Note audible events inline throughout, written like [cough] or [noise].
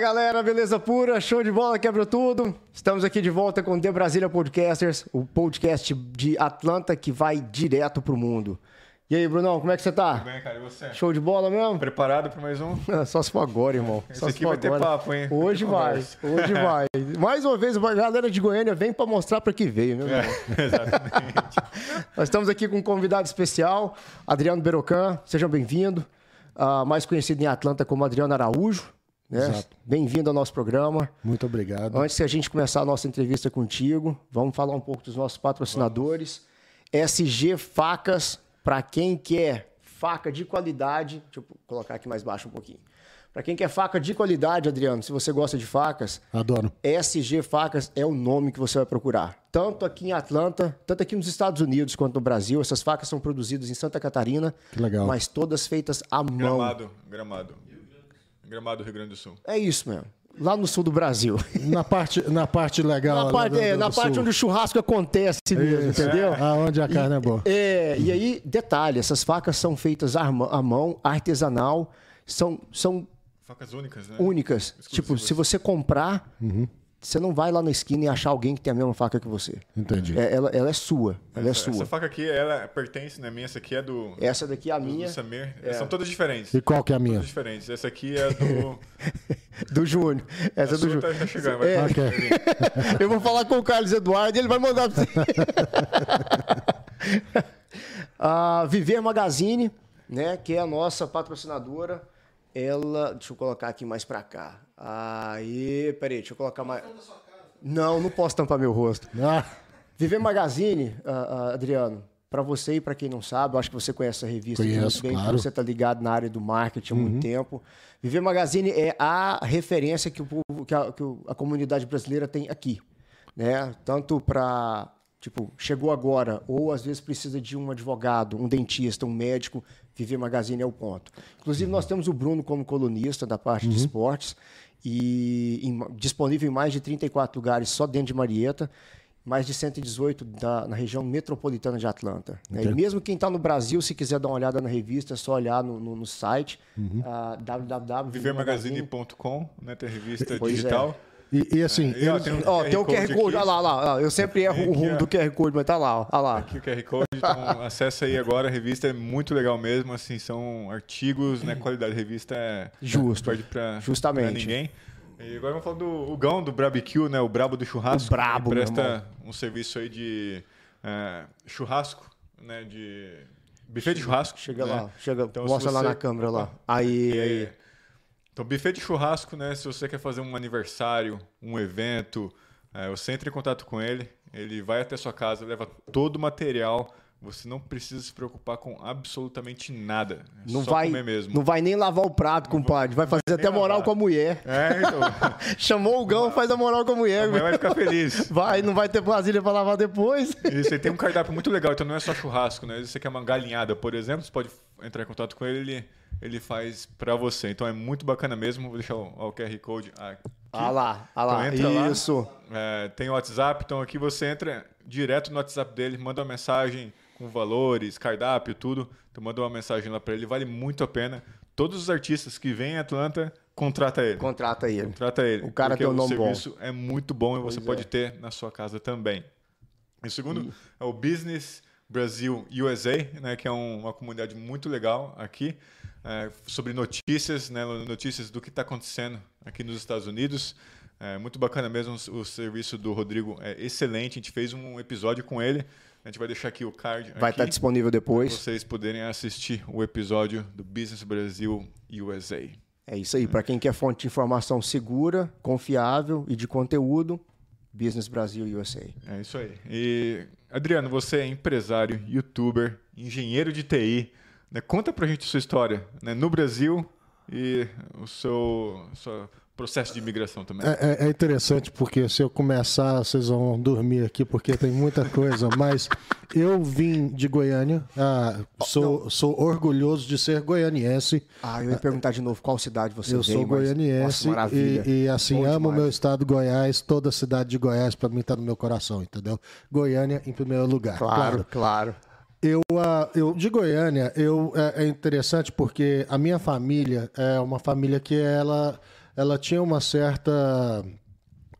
galera, beleza pura? Show de bola, quebra tudo. Estamos aqui de volta com The Brasília Podcasters, o podcast de Atlanta que vai direto pro mundo. E aí, Brunão, como é que você tá? Tudo bem, cara? E você? Show de bola mesmo? Preparado para mais um? [laughs] Só se for agora, irmão. Esse Só se aqui for vai ter agora. papo, hein? Hoje Vai ter hoje [laughs] vai. Mais uma vez, a galera de Goiânia vem pra mostrar pra que veio, meu irmão. É, [laughs] exatamente. Nós estamos aqui com um convidado especial, Adriano Berocan. Sejam bem-vindos. Ah, mais conhecido em Atlanta como Adriano Araújo. Né? Exato. Bem-vindo ao nosso programa. Muito obrigado. Antes de a gente começar a nossa entrevista contigo, vamos falar um pouco dos nossos patrocinadores. SG Facas, para quem quer faca de qualidade. Deixa eu colocar aqui mais baixo um pouquinho. Para quem quer faca de qualidade, Adriano, se você gosta de facas, Adoro. SG Facas é o nome que você vai procurar. Tanto aqui em Atlanta, tanto aqui nos Estados Unidos quanto no Brasil. Essas facas são produzidas em Santa Catarina, Que legal. mas todas feitas à mão. Gramado, Gramado. Gramado, Rio Grande do Sul. É isso mesmo. Lá no sul do Brasil. [laughs] Na parte, na parte legal. Na parte, do- é, do na parte sul. onde o churrasco acontece mesmo, Isso. entendeu? Aonde a carne é boa. É, e aí, detalhe, essas facas são feitas à mão, à mão, artesanal, são, são Facas únicas, né? únicas. Tipo, se você comprar, você não vai lá na esquina e achar alguém que tem a mesma faca que você. Entendi. É, ela, ela é sua, ela é essa, sua. essa faca aqui, ela pertence, né? Minha, essa aqui é do, Essa daqui é a do, minha, do Samir. É. São todas diferentes. E qual que é a minha? Todas diferentes. Essa aqui é do. [laughs] do Júnior. Essa a é do Júnior. tá, tá chegando. Vai É. Ok. [laughs] Eu vou falar com o Carlos Eduardo e ele vai mandar pra você. [laughs] a Viver Magazine, né, que é a nossa patrocinadora, ela. Deixa eu colocar aqui mais pra cá. Aí, peraí, deixa eu colocar mais. Não, não posso tampar meu rosto. [laughs] Ah, Viver Magazine, ah, ah, Adriano, para você e para quem não sabe, eu acho que você conhece a revista Conheço, muito bem, claro. porque você está ligado na área do marketing há muito tempo. Viver Magazine é a referência que, o povo, que, a, que a comunidade brasileira tem aqui. Né? Tanto para, tipo, chegou agora, ou às vezes precisa de um advogado, um dentista, um médico, Viver Magazine é o ponto. Inclusive, nós temos o Bruno como colunista da parte de esportes, e em- disponível em mais de 34 lugares só dentro de Marieta mais de 118 da, na região metropolitana de Atlanta. né? E mesmo quem está no Brasil, se quiser dar uma olhada na revista, é só olhar no, no- no site Uhum. ah, www. Vivermagazine.com, né? Tem a revista Pois é. E, e assim, E, eles- tem um Ó, tem o QR Code, olha lá, olha lá. Eu sempre erro o rumo do QR Code, mas tá lá, ó, lá. Aqui o QR Code, então [laughs] acessa aí agora, a revista é muito legal mesmo, assim, são artigos, né, qualidade da revista é... Justo. Perde pra, Justamente. pra ninguém. E agora vamos falar do Gão, do Barbecue, né, o Brabo do Churrasco. O Brabo, presta um serviço aí de é, churrasco, né, de... Buffet de churrasco. Chega né? lá, chega, Então, mostra lá na câmera lá. Aí, aí. Então, buffet de churrasco, né? Se você quer fazer um aniversário, um evento, é, você entra em contato com ele, ele vai até sua casa, leva todo o material. Você não precisa se preocupar com absolutamente nada. É Não só vai, comer mesmo. não vai nem lavar o prato, compadre. Vai fazer até moral lavar. com a mulher. É, então. [laughs] Chamou o Gão, faz a moral com a mulher. a vai ficar feliz. [laughs] Vai, não vai ter vasilha pra lavar depois. Isso, ele tem um cardápio muito legal, então não é só churrasco, né? Se você quer uma galinhada, por exemplo, você pode entrar em contato com ele, ele, ele faz pra você. Então é muito bacana mesmo. Vou deixar o, o QR Code aqui. Ah lá, ah lá. Então entra lá. Isso. É, tem o WhatsApp, então aqui você entra direto no WhatsApp dele, manda uma mensagem com valores, cardápio, tudo. Então manda uma mensagem lá pra ele, vale muito a pena. Todos os artistas que vêm em Atlanta, contrata ele. Contrata ele. Contrata ele. O cara tem um nome o serviço é muito bom e você Pois pode é. ter na sua casa também. E o segundo é o Business Brasil USA, né, que é um- uma comunidade muito legal aqui, é, sobre notícias, né, notícias do que está acontecendo aqui nos Estados Unidos. É muito bacana mesmo, o serviço do Rodrigo é excelente. A gente fez um episódio com ele. A gente vai deixar aqui o card. Vai estar disponível para depois. vocês poderem assistir o episódio do Business Brasil USA. É isso aí. Para quem quer fonte de informação segura, confiável e de conteúdo, Business Brasil USA. É isso aí. E, Adriano, você é empresário, youtuber, engenheiro de TI. Né? Conta pra gente sua história né? no Brasil e o seu, seu processo de imigração também. é, é- é interessante porque se eu começar, vocês vão dormir aqui porque tem muita coisa. [laughs] mas eu vim de Goiânia, ah, sou, sou orgulhoso de ser goianiense. Ah, eu ia perguntar de novo qual cidade você Eu veio. sou mas- goianiense Nossa, maravilha. e, e, assim Bom amo o demais. meu estado Goiás, toda a cidade de Goiás para mim tá no meu coração, entendeu? Goiânia em primeiro lugar. Claro, claro. Eu, ah, eu de Goiânia, eu é, é interessante porque a minha família é uma família que ela ela tinha uma certa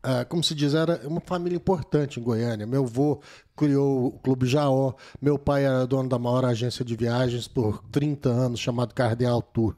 Uh, como se diz, era uma família importante em Goiânia. Meu avô criou o Clube Jaó, meu pai era dono da maior agência de viagens por 30 anos, chamado Cardeal Tour.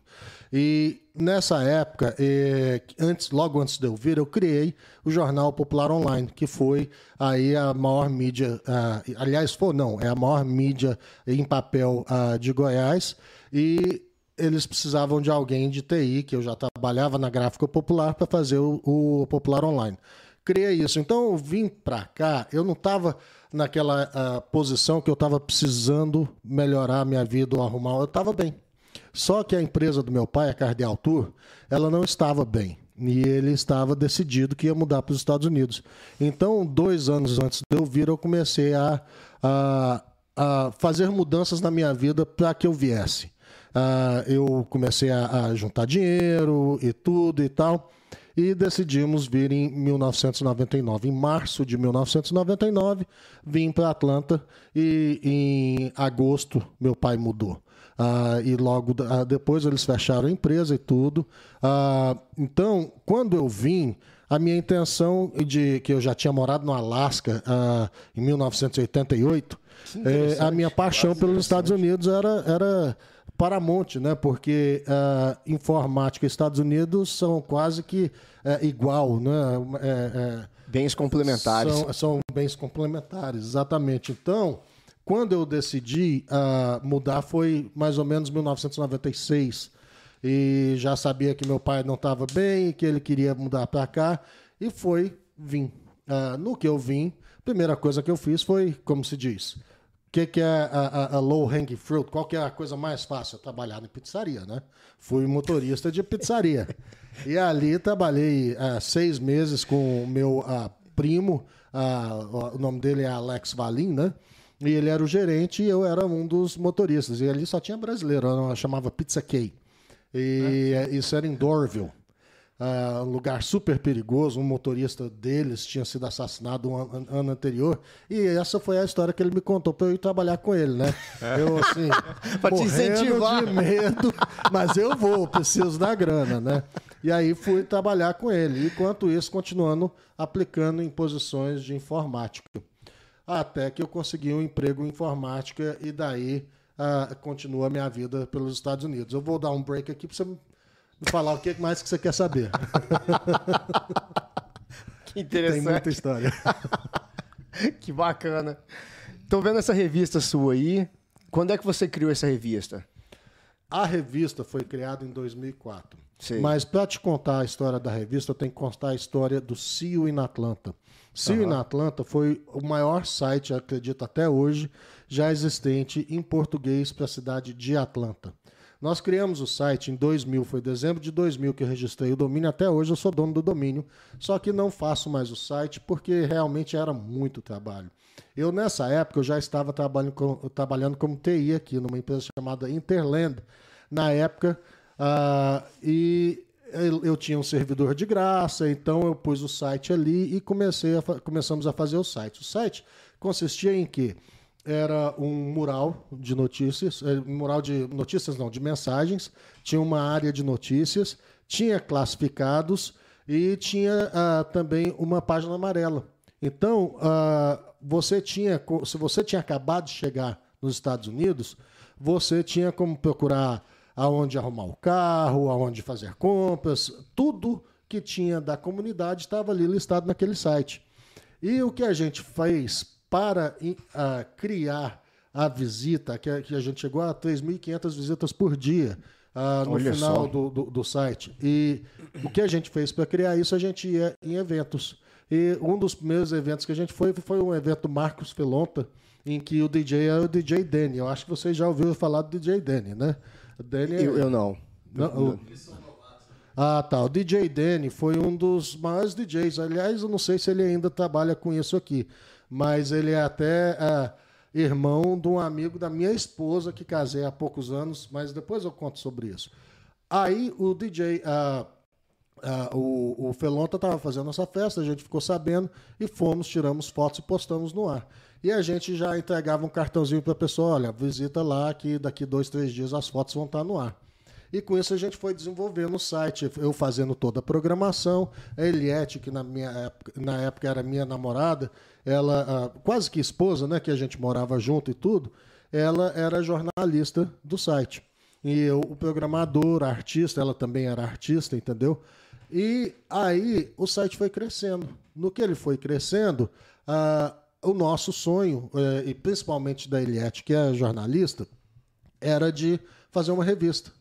E nessa época, eh, antes, logo antes de eu vir, eu criei o Jornal Popular Online, que foi aí a maior mídia, uh, aliás, foi não, é a maior mídia em papel uh, de Goiás. E eles precisavam de alguém de TI, que eu já trabalhava na gráfica popular, para fazer o, o, Popular Online. Criei isso. Então eu vim para cá, eu não estava naquela uh, posição que eu estava precisando melhorar a minha vida ou arrumar, eu estava bem. Só que a empresa do meu pai, a Cardeal Tour, ela não estava bem. E ele estava decidido que ia mudar para os Estados Unidos. Então, dois anos antes de eu vir, eu comecei a, a, a fazer mudanças na minha vida para que eu viesse. Uh, eu comecei a, a, juntar dinheiro e tudo e tal. E decidimos vir em 1999. Em março de 1999, vim para Atlanta e em agosto meu pai mudou. Uh, e logo uh, depois eles fecharam a empresa e tudo. então, quando eu vim, a minha intenção de que eu já tinha morado no Alasca em 1988, eh, a minha paixão pelos Estados Unidos era, era Paramount, né? Porque uh, informática e Estados Unidos são quase que uh, igual, né? É, é, bens complementares. São, são, bens complementares, exatamente. Então, quando eu decidi uh, mudar foi mais ou menos 1996 e já sabia que meu pai não estava bem e que ele queria mudar para cá e foi vim. no que eu vim, primeira coisa que eu fiz foi, como se diz, que, que é a, a, a, low hanging fruit? Qual que é a coisa mais fácil? Trabalhar em pizzaria, né? Fui motorista de pizzaria. [laughs] e ali trabalhei uh, seis meses com o meu uh, primo, uh, o nome dele é Alex Valim, né? E ele era o gerente e eu era um dos motoristas. E ali só tinha brasileiro, chamava Pizza K. E é. isso era em Dorville uh, um lugar super perigoso. Um motorista deles tinha sido assassinado um ano, ano anterior. E essa foi a história que ele me contou para eu ir trabalhar com ele, né? É. Eu, assim, [laughs] para te incentivar. de medo, mas eu vou, preciso da grana, né? E aí fui trabalhar com ele. Enquanto isso, continuando aplicando em posições de informática. Até que eu consegui um emprego em informática e daí uh, continua a minha vida pelos Estados Unidos. Eu vou dar um break aqui para você e falar o que mais que você quer saber. [laughs] que interessante. Tem muita história. [laughs] que bacana. Tô vendo essa revista sua aí. Quando é que você criou essa revista? A revista foi criada em 2004. Sim. Mas para te contar a história da revista, eu tenho que contar a história do CIO in Atlanta. CIO uhum. in Atlanta foi o maior site, acredito até hoje, já existente em português para a cidade de Atlanta. Nós criamos o site em 2000, foi dezembro de 2000 que eu registrei o domínio, até hoje eu sou dono do domínio, só que não faço mais o site porque realmente era muito trabalho. Eu, nessa época, eu já estava trabalhando, com, trabalhando como TI aqui, numa empresa chamada Interland, na época, uh, e eu, eu, tinha um servidor de graça, então eu pus o site ali e comecei a, começamos a fazer o site. O site consistia em que era um mural de notícias, é, mural de notícias não, de mensagens, tinha uma área de notícias, tinha classificados e tinha uh, também uma página amarela. Então, uh, você tinha, se você tinha acabado de chegar nos Estados Unidos, você tinha como procurar aonde arrumar o carro, aonde fazer compras, tudo que tinha da comunidade estava ali listado naquele site. E o que a gente fez para uh, criar a visita, que a, que a gente chegou a 3.500 visitas por dia uh, no Olha final do, do, do, site. E o que a gente fez para criar isso, a gente ia em eventos. E um dos primeiros eventos que a gente foi foi um evento Marcos Felonta, em que o DJ era o DJ Danny. Eu acho que vocês já ouviram falar do DJ Danny, né? Danny é... eu, eu, não. não o... Ah, tá. O DJ Danny foi um dos maiores DJs. Aliás, eu não sei se ele ainda trabalha com isso aqui mas ele é até é, irmão de um amigo da minha esposa que casei há poucos anos, mas depois eu conto sobre isso. Aí o DJ, uh, uh, o, o Felonta estava fazendo essa festa, a gente ficou sabendo e fomos, tiramos fotos e postamos no ar. E a gente já entregava um cartãozinho para a pessoa, olha, visita lá que daqui dois, três dias as fotos vão estar no ar. E com isso a gente foi desenvolvendo o site, eu fazendo toda a programação. A Eliette, que na, minha época, na época era minha namorada, ela, quase que esposa, né? Que a gente morava junto e tudo, ela era jornalista do site. E eu, o programador, artista, ela também era artista, entendeu? E aí o site foi crescendo. No que ele foi crescendo, o nosso sonho, uh, e principalmente da Eliette, que é jornalista, era de fazer uma revista.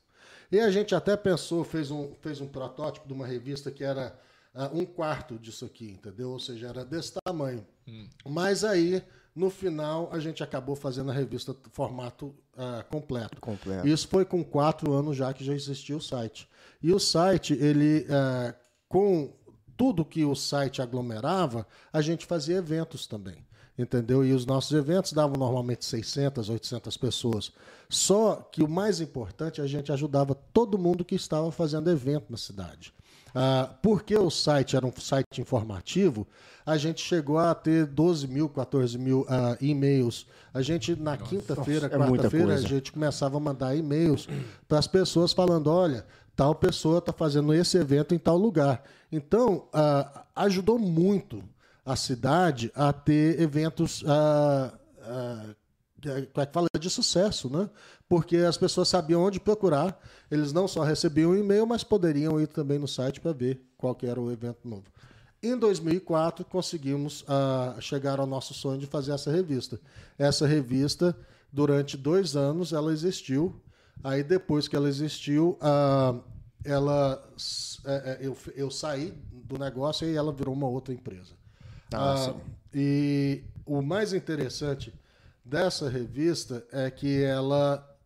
E a gente até pensou, fez um, fez um protótipo de uma revista que era uh, um quarto disso aqui, entendeu? Ou seja, era desse tamanho. Hum. Mas aí, no final, a gente acabou fazendo a revista formato uh, completo. completo. Isso foi com quatro anos já que já existia o site. E o site, ele, uh, com tudo que o site aglomerava, a gente fazia eventos também entendeu? E os nossos eventos davam normalmente 600, 800 pessoas. Só que o mais importante, a gente ajudava todo mundo que estava fazendo evento na cidade. Ah, porque o site era um site informativo, a gente chegou a ter 12 mil, 14 mil ah, e-mails. A gente, na quinta-feira, é quarta-feira, a gente começava a mandar e-mails para as pessoas falando: olha, tal pessoa está fazendo esse evento em tal lugar. Então, ah, ajudou muito a cidade a ter eventos uh, uh, que fala de sucesso, né? Porque as pessoas sabiam onde procurar, eles não só recebiam um e-mail, mas poderiam ir também no site para ver qual era o evento novo. Em 2004, conseguimos uh, chegar ao nosso sonho de fazer essa revista. Essa revista, durante dois anos, ela existiu. Aí, depois que ela existiu, uh, ela, uh, eu, eu saí do negócio e ela virou uma outra empresa. Ah, ah, e o mais interessante dessa revista é que ela,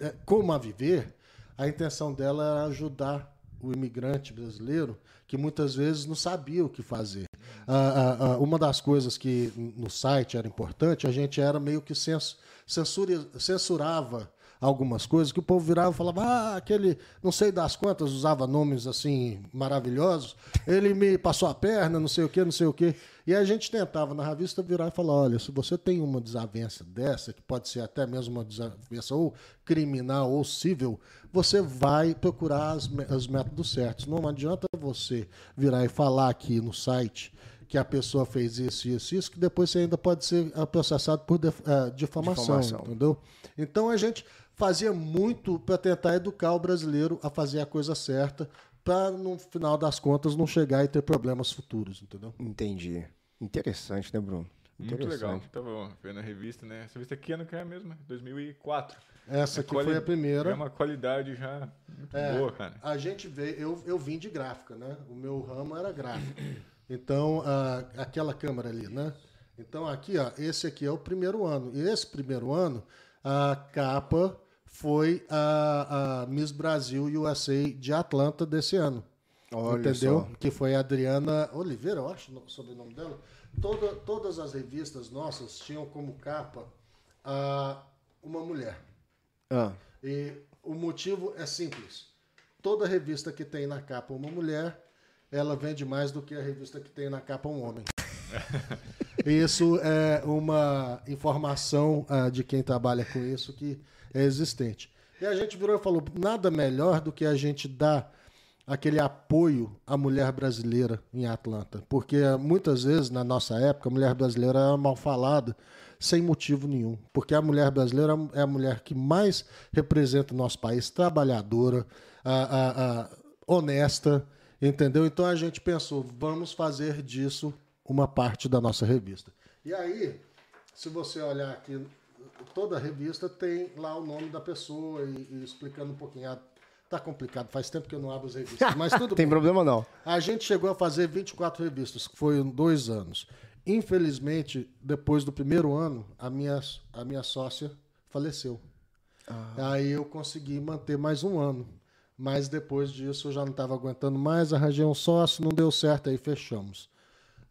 é, como a viver, a intenção dela era ajudar o imigrante brasileiro que muitas vezes não sabia o que fazer. Ah, ah, uma das coisas que no site era importante, a gente era meio que cens censura, censurava algumas coisas que o povo virava e falava, ah, aquele, não sei das quantas, usava nomes assim maravilhosos, ele me passou a perna, não sei o que, não sei o que. E a gente tentava na revista virar e falar: olha, se você tem uma desavença dessa, que pode ser até mesmo uma desavença ou criminal ou civil, você vai procurar as, os métodos certos. Não adianta você virar e falar aqui no site que a pessoa fez isso, isso, isso, que depois você ainda pode ser processado por uh, difamação, difamação, entendeu? Então a gente fazia muito para tentar educar o brasileiro a fazer a coisa certa, para no final das contas não chegar e ter problemas futuros, entendeu? Entendi. Interessante, né, Bruno? Muito legal. Tava vendo a revista, né? Essa revista aqui ano que é mesmo, 2004. Essa aqui foi a primeira. É uma qualidade já muito é, boa, cara. A gente veio, eu, eu vim de gráfica, né? O meu ramo era gráfico. [coughs] Então, a, aquela câmera ali, né? Então, aqui, ó, esse aqui é o primeiro ano. E esse primeiro ano, a capa foi a, a Miss Brasil USA de Atlanta desse ano. Olha entendeu? Só. Que foi a Adriana Oliveira, eu acho, o sobrenome dela. Toda, todas as revistas nossas tinham como capa uh, uma mulher. Ah. E o motivo é simples. Toda revista que tem na capa uma mulher, ela vende mais do que a revista que tem na capa um homem. [laughs] isso é uma informação uh, de quem trabalha com isso que é existente. E a gente virou e falou: nada melhor do que a gente dar aquele apoio à mulher brasileira em Atlanta. Porque muitas vezes, na nossa época, a mulher brasileira era mal falada sem motivo nenhum. Porque a mulher brasileira é a mulher que mais representa o nosso país, trabalhadora, a, a, a, honesta, entendeu? Então a gente pensou, vamos fazer disso uma parte da nossa revista. E aí, se você olhar aqui, toda revista tem lá o nome da pessoa e, e explicando um pouquinho a Tá complicado, faz tempo que eu não abro as revistas. Mas tudo [laughs] Tem bem. problema não. A gente chegou a fazer 24 revistas, que foi dois anos. Infelizmente, depois do primeiro ano, a minha, a minha sócia faleceu. Ah. Aí eu consegui manter mais um ano. Mas depois disso eu já não estava aguentando mais, arranjei um sócio, não deu certo, aí fechamos.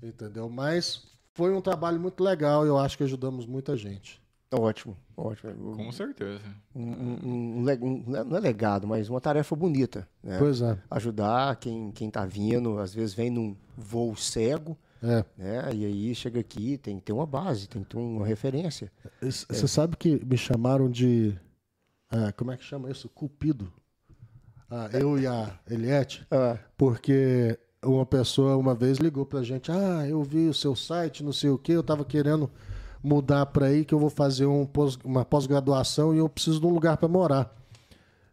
Entendeu? Mas foi um trabalho muito legal e eu acho que ajudamos muita gente. Ótimo, ótimo. Com certeza. Um, um, um, um, não é legado, mas uma tarefa bonita. Né? Pois é. Ajudar quem, quem tá vindo, às vezes vem num voo cego, é. né? E aí chega aqui, tem que ter uma base, tem que ter uma referência. Você é. sabe que me chamaram de. É, como é que chama isso? Cupido. ah, eu e a Eliette, Ah. porque uma pessoa uma vez ligou pra gente, ah, eu vi o seu site, não sei o que, eu tava querendo mudar pra aí que eu vou fazer um pós- uma pós-graduação e eu preciso de um lugar pra morar.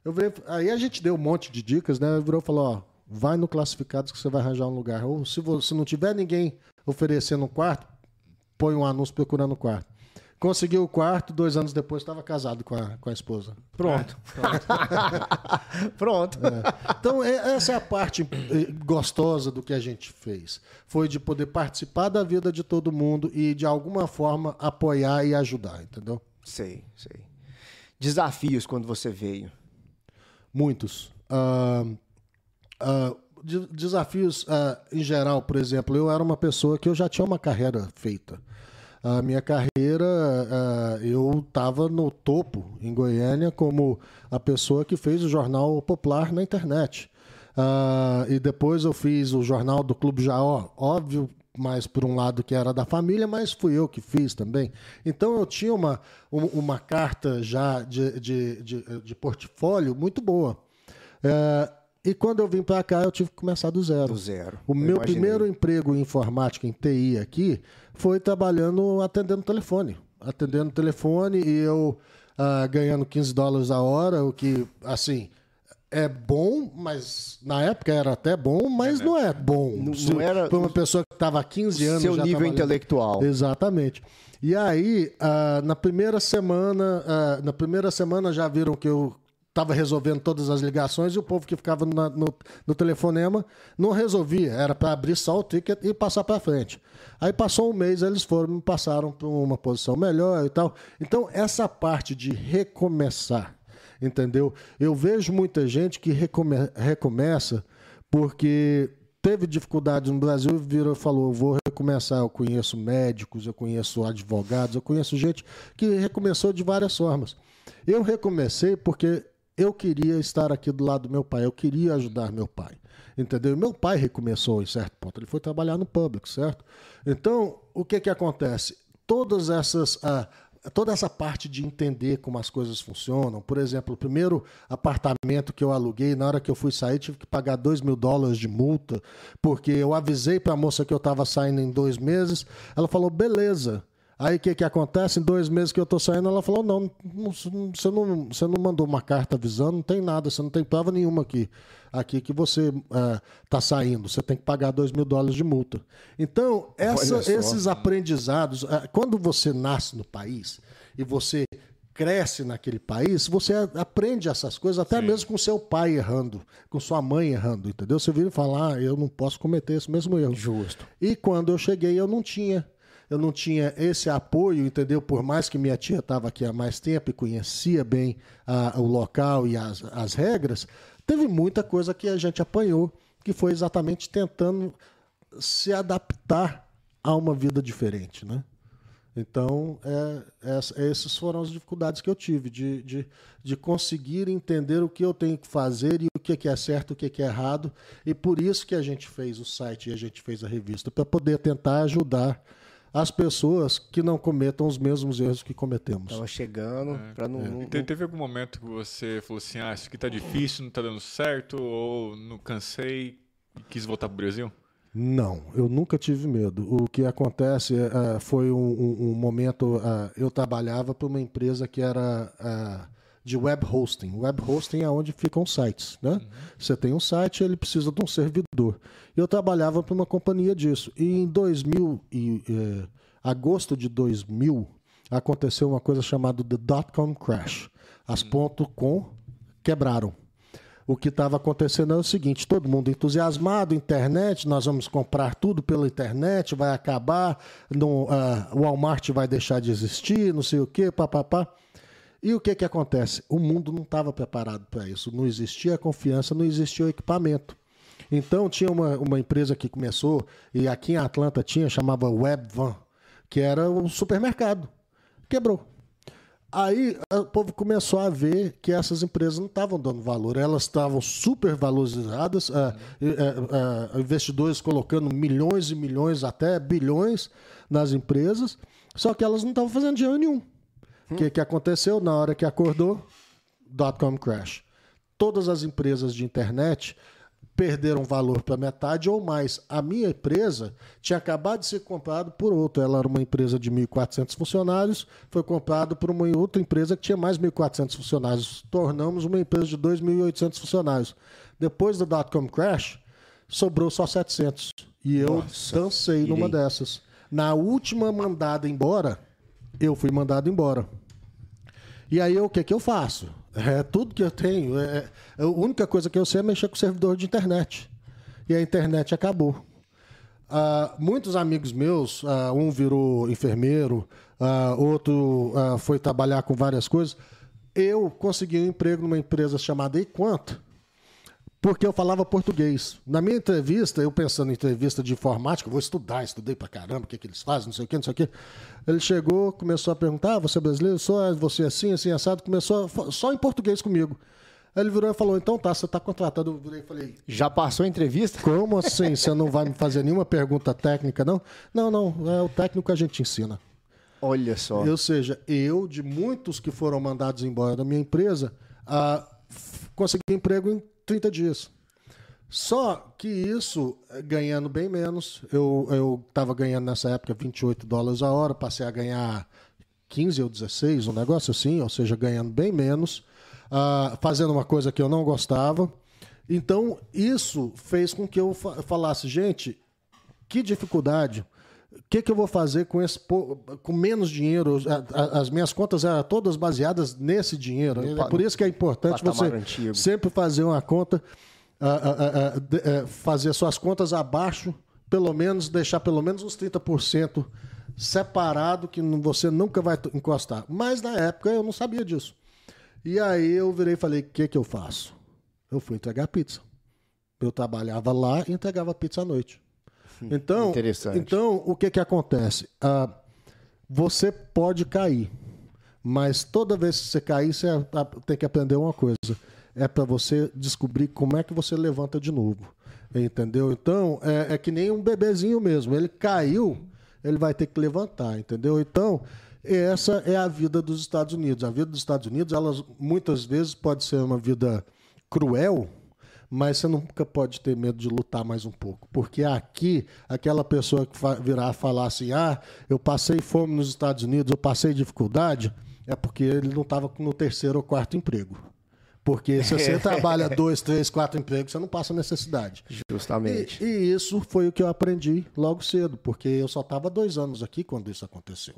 Eu aí a gente deu um monte de dicas, né? Virou e falou, ó, vai no classificados que você vai arranjar um lugar. Ou se, vo- se não tiver ninguém oferecendo um quarto, põe um anúncio procurando um quarto. Conseguiu o quarto, dois anos depois estava casado com a, com a esposa. Pronto. Pronto. [laughs] Então, é- essa é a parte eh, gostosa do que a gente fez. Foi de poder participar da vida de todo mundo e, de alguma forma, apoiar e ajudar, entendeu? Sei, sei. Desafios quando você veio. Muitos. Ah, ah, de- desafios ah, em geral, por exemplo, eu era uma pessoa que eu já tinha uma carreira feita. A minha carreira, ah, eu estava no topo em Goiânia como a pessoa que fez o jornal popular na internet. Ah, e depois eu fiz o jornal do Clube Jaó, óbvio, mais por um lado que era da família, mas fui eu que fiz também. Então eu tinha uma, um- uma carta já de, de, de, de portfólio muito boa. É, e quando eu vim para cá, eu tive que começar do zero. Do zero. O Eu meu imaginei. primeiro emprego em informática, em TI aqui, foi trabalhando atendendo telefone. Atendendo telefone e eu ah, ganhando 15 dólares a hora, o que, assim, é bom, mas na época era até bom, mas não é bom. Não- não era Para uma pessoa que estava há 15 anos. Seu nível intelectual. Exatamente. E aí, ah, na primeira semana, ah, na primeira semana já viram que eu estava resolvendo todas as ligações e o povo que ficava na- no, no telefonema não resolvia. Era para abrir só o ticket e passar para frente. Aí passou um mês, eles foram passaram para uma posição melhor e tal. Então, essa parte de recomeçar, entendeu? Eu vejo muita gente que recome- recomeça porque teve dificuldade no Brasil e virou falou: eu vou recomeçar. Eu conheço médicos, eu conheço advogados, eu conheço gente que recomeçou de várias formas. Eu recomecei porque eu queria estar aqui do lado do meu pai, eu queria ajudar meu pai. Entendeu? E Meu pai recomeçou em certo ponto, ele foi trabalhar no público, certo? Então, o que que acontece? Todas essas. ah, toda essa parte de entender como as coisas funcionam. Por exemplo, o primeiro apartamento que eu aluguei, na hora que eu fui sair, tive que pagar 2 mil dólares de multa, porque eu avisei para a moça que eu estava saindo em dois meses. Ela falou, beleza. Aí o que, que acontece? Em dois meses que eu tô saindo, ela falou: não, não, você, não, você não mandou uma carta avisando, não tem nada, você não tem prova nenhuma aqui. Aqui que você está saindo, você tem que pagar dois mil dólares de multa. Então, essa- esses aprendizados, ah, quando você nasce no país e você cresce naquele país, você aprende essas coisas até mesmo com seu pai errando, com sua mãe errando, entendeu? Você vira e fala, ah, eu não posso cometer esse mesmo erro. Justo. E quando eu cheguei, eu não tinha. Eu não tinha esse apoio, entendeu? Por mais que minha tia estava aqui há mais tempo e conhecia bem o local e as, as regras, teve muita coisa que a gente apanhou, que foi exatamente tentando se adaptar a uma vida diferente, né? Então, é, essa- essas foram as dificuldades que eu tive, de, de, de conseguir entender o que eu tenho que fazer e o que que é certo, o que que é errado. E por isso que a gente fez o site e a gente fez a revista, para poder tentar ajudar as pessoas que não cometam os mesmos erros que cometemos. Tava chegando pra não. não- E te- teve algum momento que você falou assim, ah, isso aqui tá difícil, não tá dando certo, ou não cansei e quis voltar pro Brasil? Não, eu nunca tive medo. O que acontece é, foi um, um- um momento. ah, eu trabalhava para uma empresa que era ah, de web hosting. Web hosting é onde ficam sites. Né? Você tem um site, ele precisa de um servidor. Eu trabalhava para uma companhia disso. E em 2000, e, eh, agosto de 2000, aconteceu uma coisa chamada The Dot-Com Crash. As ponto .com quebraram. O que estava acontecendo é o seguinte: todo mundo entusiasmado, internet, nós vamos comprar tudo pela internet, vai acabar, não, ah, o Walmart vai deixar de existir, não sei o quê, papapá. E o que, que acontece? O mundo não estava preparado para isso. Não existia confiança, não existia o equipamento. Então tinha uma, uma empresa que começou, e aqui em Atlanta tinha, chamava Webvan, que era um supermercado. Quebrou. Aí o povo começou a ver que essas empresas não estavam dando valor, elas estavam super valorizadas, ah, e, ah, ah, investidores colocando milhões e milhões, até bilhões nas empresas, só que elas não estavam fazendo dinheiro nenhum. O que, que aconteceu na hora que acordou? Dot-com crash. todas as empresas de internet perderam valor para metade ou mais. A minha empresa tinha acabado de ser comprada por outra. Ela era uma empresa de 1.400 funcionários, foi comprada por uma outra empresa que tinha mais 1.400 funcionários. Tornamos uma empresa de 2.800 funcionários. Depois do dot-com crash, sobrou só 700. E eu Nossa, dancei numa dessas. Na última mandada embora, eu fui mandado embora. E aí o que, que eu faço? É tudo que eu tenho. É, é, a única coisa que eu sei é mexer com o servidor de internet. E a internet acabou. Uh, muitos amigos meus, uh, um virou enfermeiro, uh, outro foi trabalhar com várias coisas. Eu consegui um emprego numa empresa chamada Equanto, porque eu falava português. Na minha entrevista, eu pensando em entrevista de informática, vou estudar, estudei pra caramba, o que, que eles fazem, não sei o que, não sei o que. Ele chegou, começou a perguntar, ah, você é brasileiro? Sou, é, você é assim, assim, assado, começou a, só em português comigo. Aí ele virou e falou, então tá, você tá contratado. Eu virei e falei... Já passou a entrevista? Como assim? Você não vai me fazer nenhuma pergunta técnica, não? Não, não, é o técnico que a gente ensina. Olha só. Ou seja, eu, de muitos que foram mandados embora da minha empresa, uh, consegui emprego em 30 dias. Só que isso, eh, ganhando bem menos, eu estava ganhando nessa época 28 dólares a hora, passei a ganhar 15 ou 16, um negócio assim, ou seja, ganhando bem menos, uh, fazendo uma coisa que eu não gostava. Então, isso fez com que eu falasse, gente, que dificuldade que, que, eu vou fazer com, esse, com menos dinheiro? As minhas contas eram todas baseadas nesse dinheiro. É por isso que é importante você antigo. sempre fazer uma conta, fazer suas contas abaixo, pelo menos, deixar pelo menos uns 30% separado, que você nunca vai encostar. Mas na época eu não sabia disso. E aí eu virei e falei: o que, que eu faço? Eu fui entregar pizza. Eu trabalhava lá e entregava pizza à noite. Então, então o que, que acontece? Ah, você pode cair, mas toda vez que você cair, você tem que aprender uma coisa. É para você descobrir como é que você levanta de novo. Entendeu? Então, é, é que nem um bebezinho mesmo. Ele caiu, ele vai ter que levantar, entendeu? Então, essa é a vida dos Estados Unidos. A vida dos Estados Unidos, elas muitas vezes pode ser uma vida cruel, mas você nunca pode ter medo de lutar mais um pouco. Porque aqui, aquela pessoa que virar falar assim: ah, eu passei fome nos Estados Unidos, eu passei dificuldade, é porque ele não estava no terceiro ou quarto emprego. Porque se você [laughs] trabalha dois, três, quatro empregos, você não passa necessidade. Justamente. E, e, isso foi o que eu aprendi logo cedo, porque eu só estava dois anos aqui quando isso aconteceu.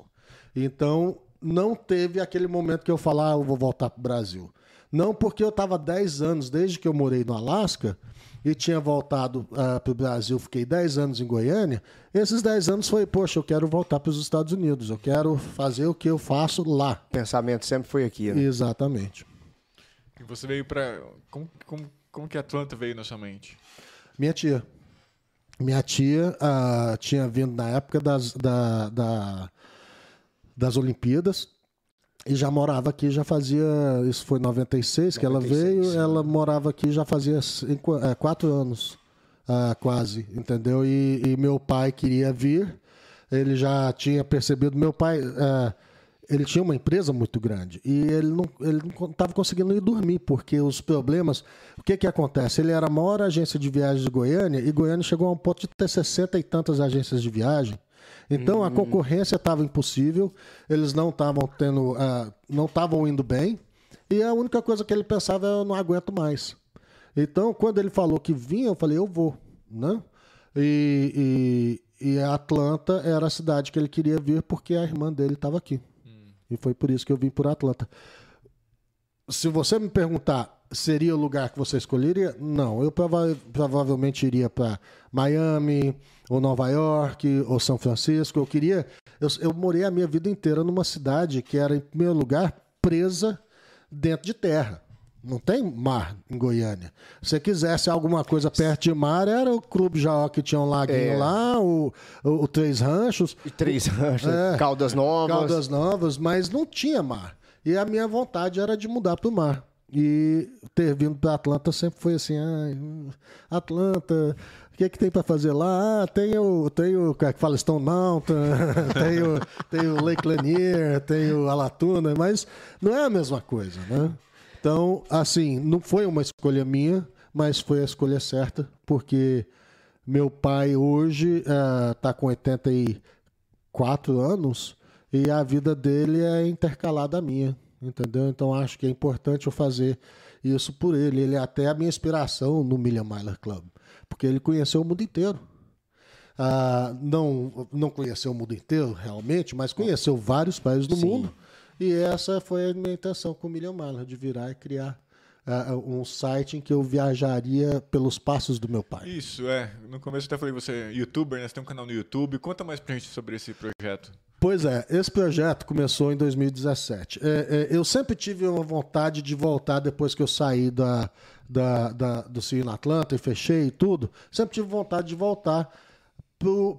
Então, não teve aquele momento que eu falar, ah, eu vou voltar para o Brasil. Não porque eu estava 10 anos, desde que eu morei no Alasca, e tinha voltado uh, para o Brasil, fiquei 10 anos em Goiânia. Esses 10 anos foi, poxa, eu quero voltar para os Estados Unidos, eu quero fazer o que eu faço lá. O pensamento sempre foi aqui, né? Exatamente. E você veio para. Como, como, como que Atlanta veio na sua mente? Minha tia. Minha tia uh, tinha vindo na época das, da, da, das Olimpíadas e já morava aqui, já fazia. Isso foi em 96 que 96, ela veio, ela morava aqui já fazia é, quatro anos, uh, quase, entendeu? E, e, meu pai queria vir, ele já tinha percebido. Meu pai. Uh, ele tinha uma empresa muito grande e ele não ele não estava conseguindo ir dormir porque os problemas o que que acontece ele era a maior agência de viagens de Goiânia e Goiânia chegou a um ponto de ter 60 e tantas agências de viagem então a hum. concorrência estava impossível, eles não estavam tendo, uh, não estavam indo bem, e a única coisa que ele pensava é eu não aguento mais. Então quando ele falou que vinha, eu falei eu vou, né? E, e, e Atlanta era a cidade que ele queria vir porque a irmã dele estava aqui. Hum. E foi por isso que eu vim por Atlanta. Se você me perguntar seria o lugar que você escolheria? Não, eu prova provavelmente iria para Miami, ou Nova York, ou São Francisco. Eu queria. Eu, eu morei a minha vida inteira numa cidade que era, em primeiro lugar, presa dentro de terra. Não tem mar em Goiânia. Se você quisesse alguma coisa perto de mar, era o Clube Jaó que tinha um laguinho é. lá, o, o, o, Três Ranchos. E Três Ranchos, é, Caldas Novas. Caldas Novas, mas não tinha mar. E a minha vontade era de mudar para o mar. E ter vindo para Atlanta sempre foi assim, ah, Atlanta, o que, é que tem para fazer lá? Ah, tem o, tem o é que fala Stone Mountain, [laughs] tem, o, tem o Lake Lanier, tem o Alatuna, mas não é a mesma coisa, né? Então, assim, não foi uma escolha minha, mas foi a escolha certa, porque meu pai hoje está uh, com 84 anos e a vida dele é intercalada à minha, entendeu? Então acho que é importante eu fazer isso por ele. Ele é até a minha inspiração no Million Miler Club, porque ele conheceu o mundo inteiro. Uh, não, não conheceu o mundo inteiro realmente, mas conheceu vários países do Sim. mundo. E essa foi a minha intenção com o Million Miler, de virar e criar uh, um site em que eu viajaria pelos passos do meu pai. Isso, é. No começo eu até falei você é youtuber, né? Você tem um canal no YouTube. Conta mais pra gente sobre esse projeto. Pois é, esse projeto começou em 2017. É, é, eu sempre tive uma vontade de voltar depois que eu saí da, da, da do Cine Atlanta e fechei e tudo. Sempre tive vontade de voltar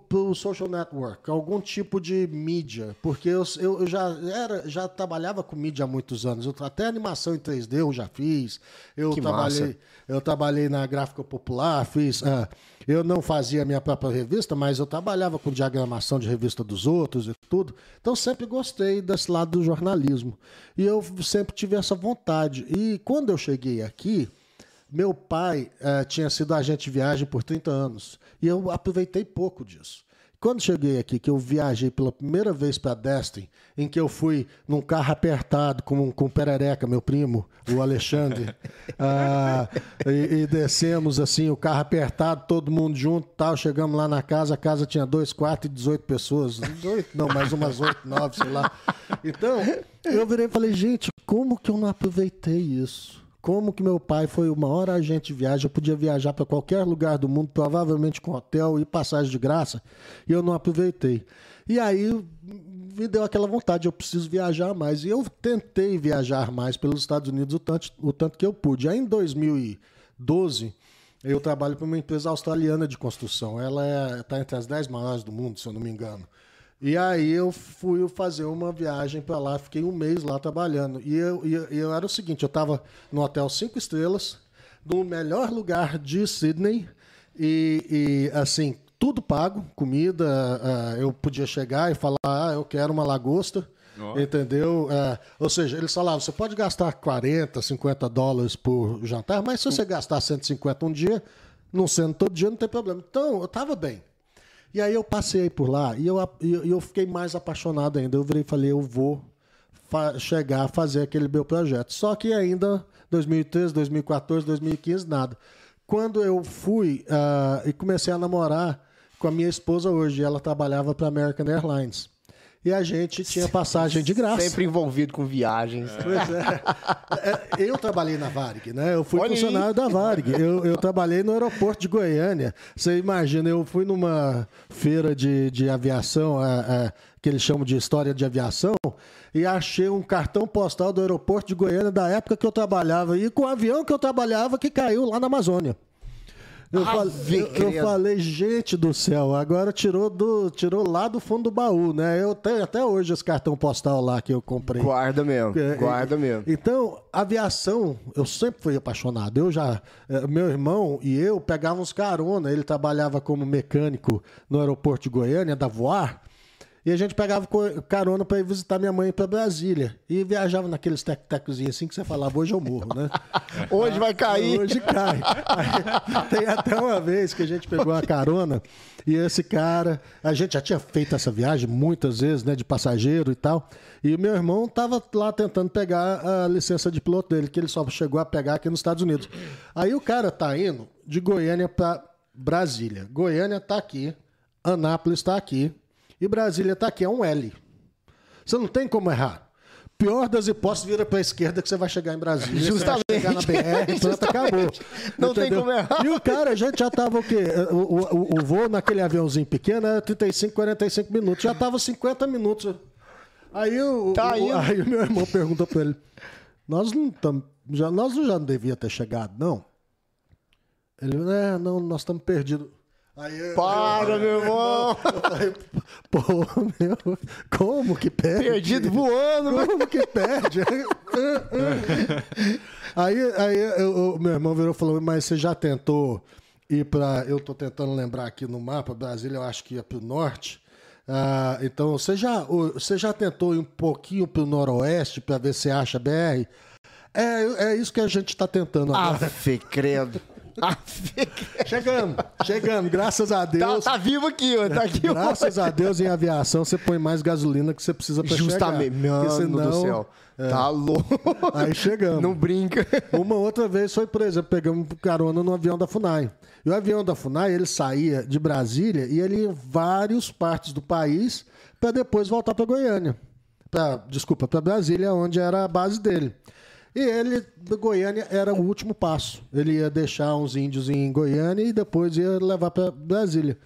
para o social network, algum tipo de mídia, porque eu, eu, eu, já era, já trabalhava com mídia há muitos anos. Eu, até animação em 3D eu já fiz. Eu que trabalhei, massa. eu trabalhei na gráfica popular, fiz. Uh, eu não fazia minha própria revista, mas eu trabalhava com diagramação de revista dos outros e tudo. Então sempre gostei desse lado do jornalismo e eu sempre tive essa vontade. E quando eu cheguei aqui meu pai uh, tinha sido agente de viagem por 30 anos e eu aproveitei pouco disso. Quando cheguei aqui, que eu viajei pela primeira vez para Destin, em que eu fui num carro apertado com, com o Perereca, meu primo, o Alexandre, uh, [laughs] e, e, descemos assim, o carro apertado, todo mundo junto tal. Chegamos lá na casa, a casa tinha dois quartos e 18 pessoas. Oito, não, mais umas oito, nove, sei lá. Então, eu virei e falei, gente, como que eu não aproveitei isso? Como que meu pai foi o maior agente de viagem, eu podia viajar para qualquer lugar do mundo, provavelmente com hotel e passagem de graça, e eu não aproveitei. E aí me deu aquela vontade, eu preciso viajar mais. E eu tentei viajar mais pelos Estados Unidos o tanto, o tanto que eu pude. Aí em 2012, eu trabalho para uma empresa australiana de construção. Ela está é, entre as 10 maiores do mundo, se eu não me engano. E aí eu fui fazer uma viagem para lá, fiquei um mês lá trabalhando. E eu, eu, eu era o seguinte, eu estava no hotel cinco estrelas, no melhor lugar de Sydney, e, e assim, tudo pago, comida, uh, eu podia chegar e falar, ah, eu quero uma lagosta, oh. entendeu? Uh, ou seja, eles falavam, você pode gastar 40, 50 dólares por jantar, mas se você gastar 150 um dia, não sendo todo dia, não tem problema. Então, eu estava bem. E aí eu passei por lá e eu, eu, eu fiquei mais apaixonado ainda. Eu virei e falei, eu vou chegar a fazer aquele meu projeto. Só que ainda 2013, 2014, 2015, nada. Quando eu fui uh, e comecei a namorar com a minha esposa hoje, ela trabalhava para American Airlines e a gente tinha passagem de graça. Sempre envolvido com viagens. É. Pois é. é. Eu trabalhei na Varig, né? Eu fui Olha funcionário aí. da Varig. Eu, eu, trabalhei no aeroporto de Goiânia. Você imagina, eu fui numa feira de, de aviação, a, a, que eles chamam de história de aviação, e achei um cartão postal do aeroporto de Goiânia da época que eu trabalhava, e com o avião que eu trabalhava que caiu lá na Amazônia. Eu, ah, falei, eu, eu, falei, gente do céu, agora tirou, do, tirou lá do fundo do baú, né? Eu tenho até hoje esse cartão postal lá que eu comprei. Guarda mesmo, é, guarda mesmo. Então, aviação, eu sempre fui apaixonado. Eu já, eh, meu irmão e eu pegávamos carona, ele trabalhava como mecânico no aeroporto de Goiânia, da Voar. E a gente pegava carona para ir visitar minha mãe para Brasília. E viajava naqueles tec-tecozinhos assim que você falava, hoje eu morro, né? [laughs] hoje vai cair. Hoje cai. Aí, tem até uma vez que a gente pegou a carona e esse cara, a gente já tinha feito essa viagem muitas vezes, né, de passageiro e tal. E o meu irmão estava lá tentando pegar a licença de piloto dele, que ele só chegou a pegar aqui nos Estados Unidos. Aí o cara tá indo de Goiânia para Brasília. Goiânia tá aqui, Anápolis está aqui, e Brasília está aqui, é um L. Você não tem como errar. Pior das hipóteses, vira para a esquerda que você vai chegar em Brasília. Justamente. Você vai chegar na BR, pronto, [laughs] acabou. Não entendeu? tem como errar. E o cara, a gente já estava o quê? O, o, o, voo naquele aviãozinho pequeno era 35, 45 minutos. Já estava 50 minutos. Aí o, tá aí, o, aí o meu irmão perguntou para ele: Nós não estamos. Já, nós já não devia ter chegado, não? Ele, é, não, nós estamos perdidos. Aí, Para, eu, meu irmão! Pô, meu, como que perde? Perdido voando, Como que perde? aí aí o meu irmão virou e falou: Mas você já tentou ir para. Eu tô tentando lembrar aqui no mapa, Brasília, eu acho que ia para o norte. Ah, então, você já, você já tentou ir um pouquinho para o noroeste para ver se acha BR? É, é isso que a gente está tentando agora. Afe, credo. [laughs] Chegando, chegando, graças a Tá, Deus. tá vivo aqui, ó. Tá aqui, Graças a Deus em aviação você põe mais gasolina que você precisa chegar. Justamente. Porque Mano senão- do céu. Tá louco. Aí chegamos. Não brinca. Uma outra vez foi, por exemplo, pegamos carona no avião da FUNAI. E o avião da FUNAI, ele saía de Brasília e ele ia em várias partes do país para depois voltar para Goiânia. Pra, desculpa, para Brasília, onde era a base dele. E ele, da Goiânia, era o último passo. Ele ia deixar uns índios em Goiânia e depois ia levar para Brasília.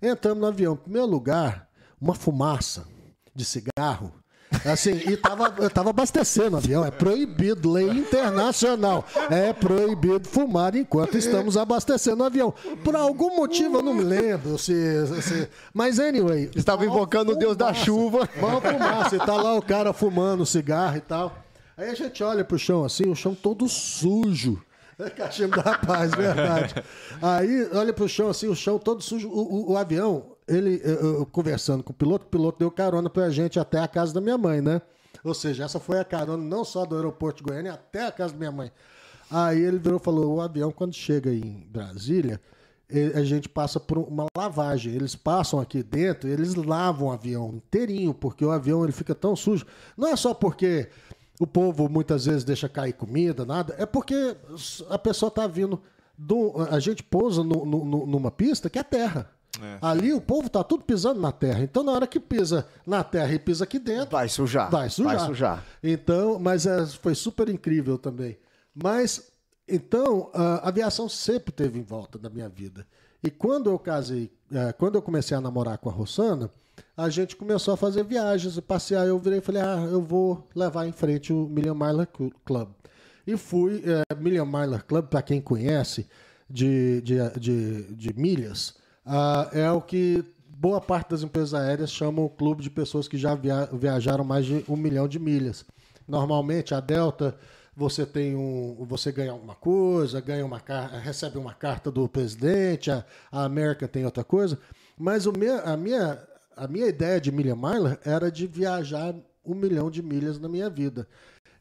Entramos no avião. Em primeiro lugar, uma fumaça de cigarro. Assim, e tava, [laughs] eu tava abastecendo o avião. É proibido, lei internacional. É proibido fumar enquanto estamos abastecendo o avião. Por algum motivo, eu não me lembro. Se, se- mas, anyway. Estava invocando o Deus da chuva. Mó fumaça. E tá lá o cara fumando cigarro e tal. Aí a gente olha pro chão assim, o chão todo sujo. É cachimbo da paz, verdade. Aí olha pro chão assim, o chão todo sujo. O, o- o avião, ele, eu- eu conversando com o piloto, o piloto deu carona pra gente até a casa da minha mãe, né? Ou seja, essa foi a carona não só do aeroporto de Goiânia, até a casa da minha mãe. Aí ele virou e falou: o avião, quando chega em Brasília, a gente passa por uma lavagem. Eles passam aqui dentro, eles lavam o avião inteirinho, porque o avião ele fica tão sujo. Não é só porque o povo muitas vezes deixa cair comida, nada, é porque a pessoa tá vindo. do- a gente pousa no- no- numa pista que é terra. É. Ali o povo tá tudo pisando na terra. Então, na hora que pisa na terra e pisa aqui dentro, Vai sujar. Vai sujar. Vai sujar. Então, mas é, foi super incrível também. Mas, então, a aviação sempre teve em volta da minha vida. E quando eu casei, eh, quando eu comecei a namorar com a Rossana, a gente começou a fazer viagens e passear. Eu virei e falei, ah, eu vou levar em frente o Million Miler Clu- Club. E fui, eh, Million Miler Club, para quem conhece, de, de, de, de milhas, ah, é o que boa parte das empresas aéreas chamam o clube de pessoas que já via- viajaram mais de um milhão de milhas. Normalmente, a Delta, você tem um, você ganha alguma coisa, ganha uma recebe uma carta do presidente, a, a América tem outra coisa, mas o meu, a, minha, a minha ideia de milha miler era de viajar um milhão de milhas na minha vida.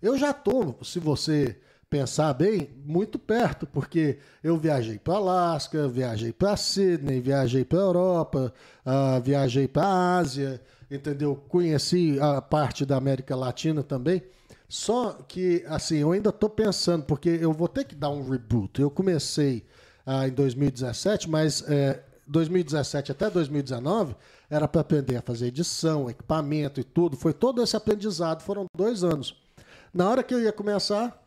Eu já estou, se você pensar bem, muito perto, porque eu viajei para Alasca, viajei para Sydney, viajei para Europa, ah, viajei para Ásia, entendeu? Conheci a parte da América Latina também. Só que, assim, eu ainda estou pensando, porque eu vou ter que dar um reboot. Eu comecei ah, em 2017, mas é, 2017 até 2019 era para aprender a fazer edição, equipamento e tudo. Foi todo esse aprendizado, foram dois anos. Na hora que eu ia começar,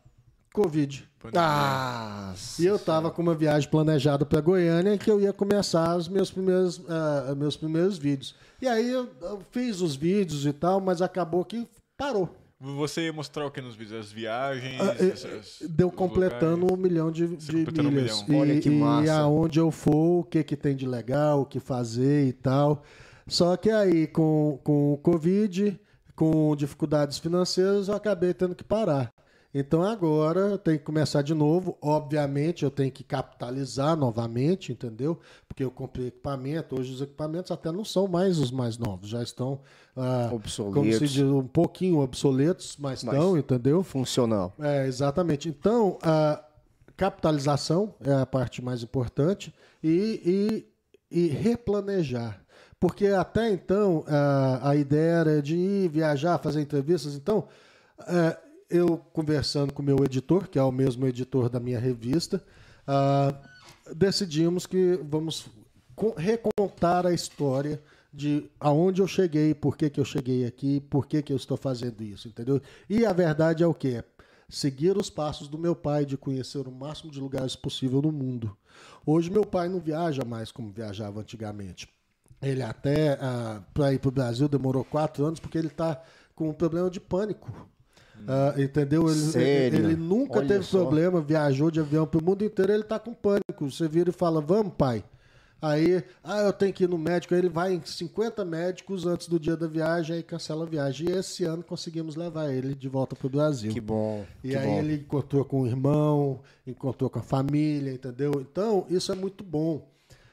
Covid. Ah, E eu tava com uma viagem planejada para Goiânia que eu ia começar os meus primeiros, ah, meus primeiros vídeos. E aí eu, eu fiz os vídeos e tal, mas acabou que parou. Você ia mostrar o que nos vídeos? As viagens? Ah, é, essas- Deu os completando locais? um milhão de, de completando um milhas. milhão. E, Olha que e massa. aonde eu for, o que, que tem de legal, o que fazer e tal. Só que aí, com, com o Covid, com dificuldades financeiras, eu acabei tendo que parar. Então agora eu tenho que começar de novo. Obviamente, eu tenho que capitalizar novamente, entendeu? Porque eu comprei equipamento. Hoje os equipamentos até não são mais os mais novos, já estão ah, Obsoletos. como se diz, um pouquinho obsoletos, mas, Mas- estão, entendeu? funcional. É, exatamente. Então, a capitalização é a parte mais importante e, e, e replanejar. Porque até então a, a ideia era de ir viajar, fazer entrevistas. Então, é, eu conversando com o meu editor, que é o mesmo editor da minha revista, ah, decidimos que vamos co- recontar a história de aonde eu cheguei, por que, que eu cheguei aqui, por que, que eu estou fazendo isso, entendeu? E a verdade é o quê? Seguir os passos do meu pai de conhecer o máximo de lugares possível no mundo. Hoje meu pai não viaja mais como viajava antigamente. Ele até para ir para o Brasil demorou quatro anos porque ele está com um problema de pânico. Ah, entendeu? Ele, Sério? ele nunca Olha teve só. problema, viajou de avião para o mundo inteiro, ele está com pânico. Você vira e fala, vamos, pai. Aí, ah, eu tenho que ir no médico. Aí ele vai em 50 médicos antes do dia da viagem, aí cancela a viagem. E esse ano conseguimos levar ele de volta para o Brasil. Que bom. E que aí bom. ele encontrou com o irmão, encontrou com a família, entendeu? Então, isso é muito bom.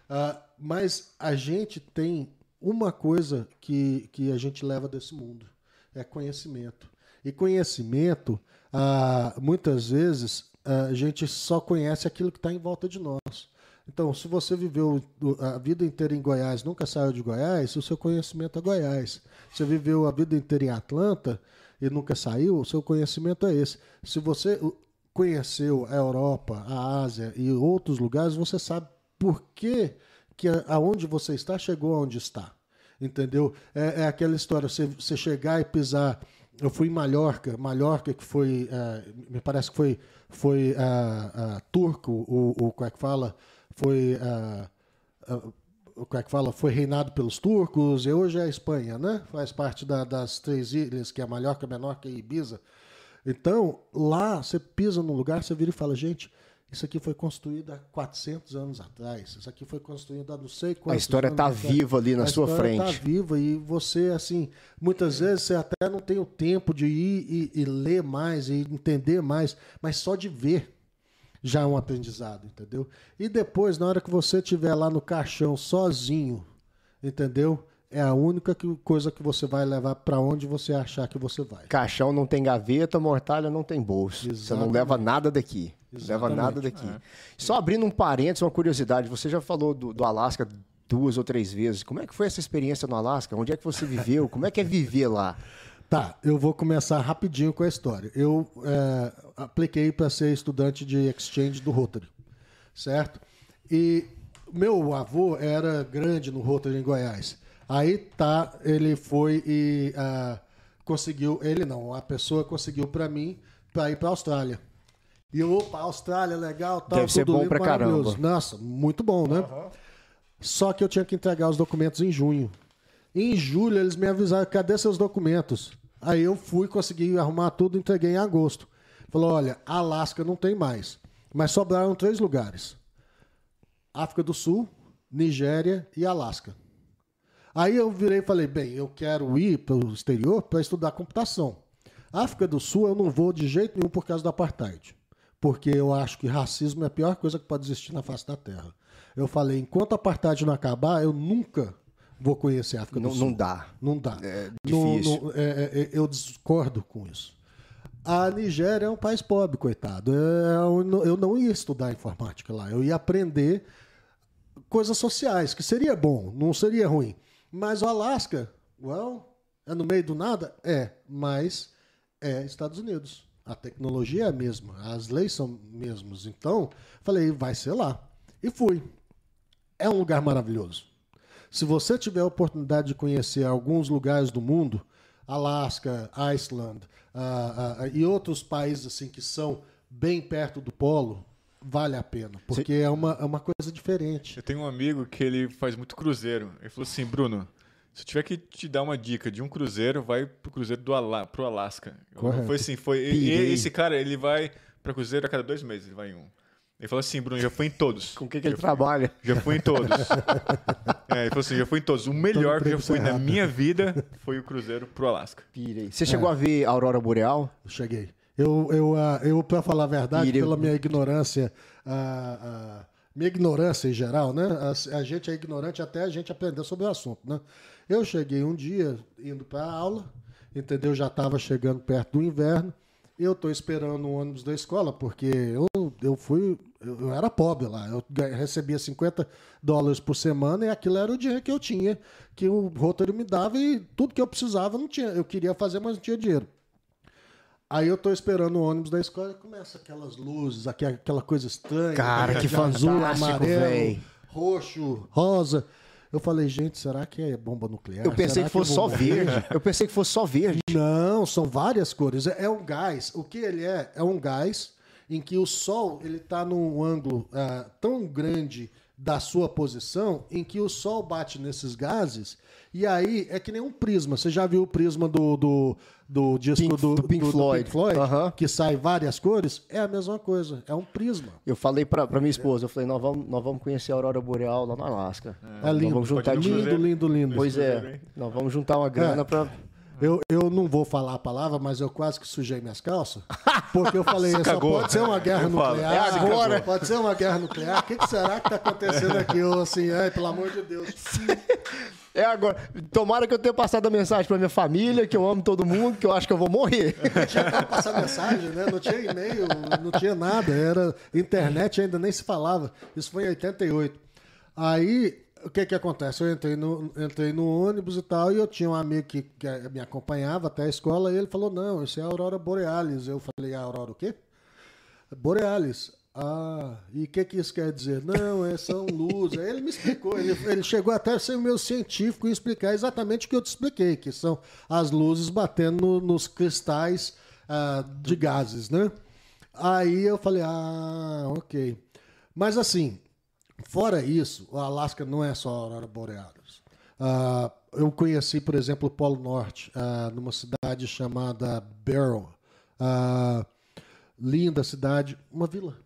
Ah, mas a gente tem uma coisa que, que a gente leva desse mundo: é conhecimento. E conhecimento, ah, muitas vezes, a gente só conhece aquilo que está em volta de nós. Então, se você viveu a vida inteira em Goiás, nunca saiu de Goiás, o seu conhecimento é Goiás. Se você viveu a vida inteira em Atlanta e nunca saiu, o seu conhecimento é esse. Se você conheceu a Europa, a Ásia e outros lugares, você sabe por que, que aonde você está chegou aonde está. Entendeu? É, é aquela história, você, você chegar e pisar eu fui em Mallorca, Mallorca que foi, uh, me parece que foi, foi uh, uh, turco, o, o, como é que fala, foi, como é que fala, foi reinado pelos turcos, e hoje é a Espanha, né? Faz parte da, das três ilhas, que é Mallorca, Menorca e Ibiza. Então, lá, você pisa num lugar, você vira e fala, gente, isso aqui foi construído há 400 anos atrás. Isso aqui foi construído há não sei quantos A história está viva ali na a sua frente. A história está viva e você, assim, muitas vezes você até não tem o tempo de ir e, e, ler mais e entender mais, mas só de ver já é um aprendizado, entendeu? E depois, na hora que você estiver lá no caixão sozinho, entendeu? É a única coisa que você vai levar para onde você achar que você vai. Caixão não tem gaveta, mortalha não tem bolso. Exatamente. Você não leva nada daqui. Exatamente. Leva nada daqui. É. Só abrindo um parênteses, uma curiosidade. Você já falou do, do Alasca duas ou três vezes. Como é que foi essa experiência no Alasca? Onde é que você viveu? Como é que é viver lá? [laughs] Tá, eu vou começar rapidinho com a história. Eu é, apliquei para ser estudante de exchange do Rotary, certo? E meu avô era grande no Rotary em Goiás. Aí tá, ele foi e uh, conseguiu, ele não, a pessoa conseguiu para mim para ir para a Austrália. E opa, Austrália, legal, tal, Deve ser bom pra caramba. Nossa, muito bom, né? Uhum. Só que eu tinha que entregar os documentos em junho. Em julho eles me avisaram, cadê seus documentos? Aí eu fui, consegui arrumar tudo, entreguei em agosto. Falou, olha, Alasca não tem mais. Mas sobraram três lugares. África do Sul, Nigéria e Alasca. Aí eu virei e falei, bem, eu quero ir para o exterior para estudar computação. África do Sul eu não vou de jeito nenhum por causa do apartheid porque eu acho que racismo é a pior coisa que pode existir na face da Terra. Eu falei, enquanto a apartheid não acabar, eu nunca vou conhecer a África não, do Sul. Não dá. Não dá. É difícil. Não, não, é, é, eu discordo com isso. A Nigéria é um país pobre, coitado. É, eu não ia estudar informática lá. Eu ia aprender coisas sociais, que seria bom, não seria ruim. Mas o Alasca, well, é no meio do nada? É, mas é Estados Unidos. A tecnologia é a mesma, as leis são mesmas. Então, falei, vai ser lá. E fui. É um lugar maravilhoso. Se você tiver a oportunidade de conhecer alguns lugares do mundo, Alasca, Iceland uh, uh, e outros países assim que são bem perto do polo, vale a pena, porque é uma, é uma coisa diferente. Eu tenho um amigo que ele faz muito cruzeiro. Ele falou assim, Bruno, se eu tiver que te dar uma dica de um cruzeiro, vai pro cruzeiro do Ala, pro Alasca. Correto. Foi assim, foi. E, esse cara, ele vai para cruzeiro a cada dois meses, ele vai em um. Ele falou assim, Bruno, já foi em todos. Com o que, que ele fui, trabalha? Já fui em todos. [laughs] é, ele falou assim, já fui em todos. O melhor que eu já fui na minha vida foi o cruzeiro pro Alasca. Pirei. Você chegou é. a ver a Aurora Boreal? Cheguei. Eu, eu, uh, eu para falar a verdade, Pirei. pela minha ignorância, uh, uh, minha ignorância em geral, né? A, a, gente é ignorante até a gente aprender sobre o assunto, né? Eu cheguei um dia indo para aula, entendeu? Já estava chegando perto do inverno. Eu estou esperando o ônibus da escola, porque eu, eu fui. Eu, eu era pobre lá. Eu recebia 50 dólares por semana e aquilo era o dinheiro que eu tinha, que o roteiro me dava e tudo que eu precisava não tinha. Eu queria fazer, mas não tinha dinheiro. Aí eu estou esperando o ônibus da escola e começa aquelas luzes, aquela coisa estranha. Cara, que fantástico, azul, amarelo, véio. roxo, rosa. Eu falei, gente, será que é bomba nuclear? Eu pensei será que fosse que só verde. Eu pensei que fosse só verde. [laughs] Não, são várias cores. É, é um gás. O que ele é? É um gás em que o Sol ele está num ângulo uh, tão grande da sua posição em que o Sol bate nesses gases e aí é que nem um prisma. Você já viu o prisma do, do, do disco Pink, do, do, Pink do, Floyd, do Pink Floyd que sai várias cores? É a mesma coisa, é um prisma. Eu falei para minha esposa, eu falei, nós vamos, nós vamos conhecer a Aurora Boreal lá no Alasca. É, é lindo, vamos juntar lindo, lindo, lindo. Pois é, nós vamos juntar uma grana é. para eu, eu não vou falar a palavra, mas eu quase que sujei minhas calças. Porque eu falei, [laughs] só pode ser uma guerra nuclear. É agora. Pode ser uma guerra nuclear. O que, que será que está acontecendo aqui? Eu, assim, ai, pelo amor de Deus. É agora. Tomara que eu tenha passado a mensagem pra minha família, que eu amo todo mundo, que eu acho que eu vou morrer. [laughs] tinha como passar mensagem, né? Não tinha e-mail, não tinha nada. Era internet ainda nem se falava. Isso foi em 88. Aí, o que que acontece? Eu entrei no, entrei no ônibus e tal, e eu tinha um amigo que, que me acompanhava até a escola, e ele falou, não, isso é a Aurora Borealis. Eu falei, a Aurora o quê? Borealis. Ah, e o que, que isso quer dizer? Não, é, são luzes. Ele me explicou, ele, ele chegou até a ser o meu científico e explicar exatamente o que eu te expliquei, que são as luzes batendo no, nos cristais ah, de gases, né? Aí eu falei, ah, ok. Mas assim, fora isso, o Alasca não é só Aurora Borealis. Ah, eu conheci, por exemplo, o Polo Norte, ah, numa cidade chamada Barrow. Ah, linda cidade, uma vila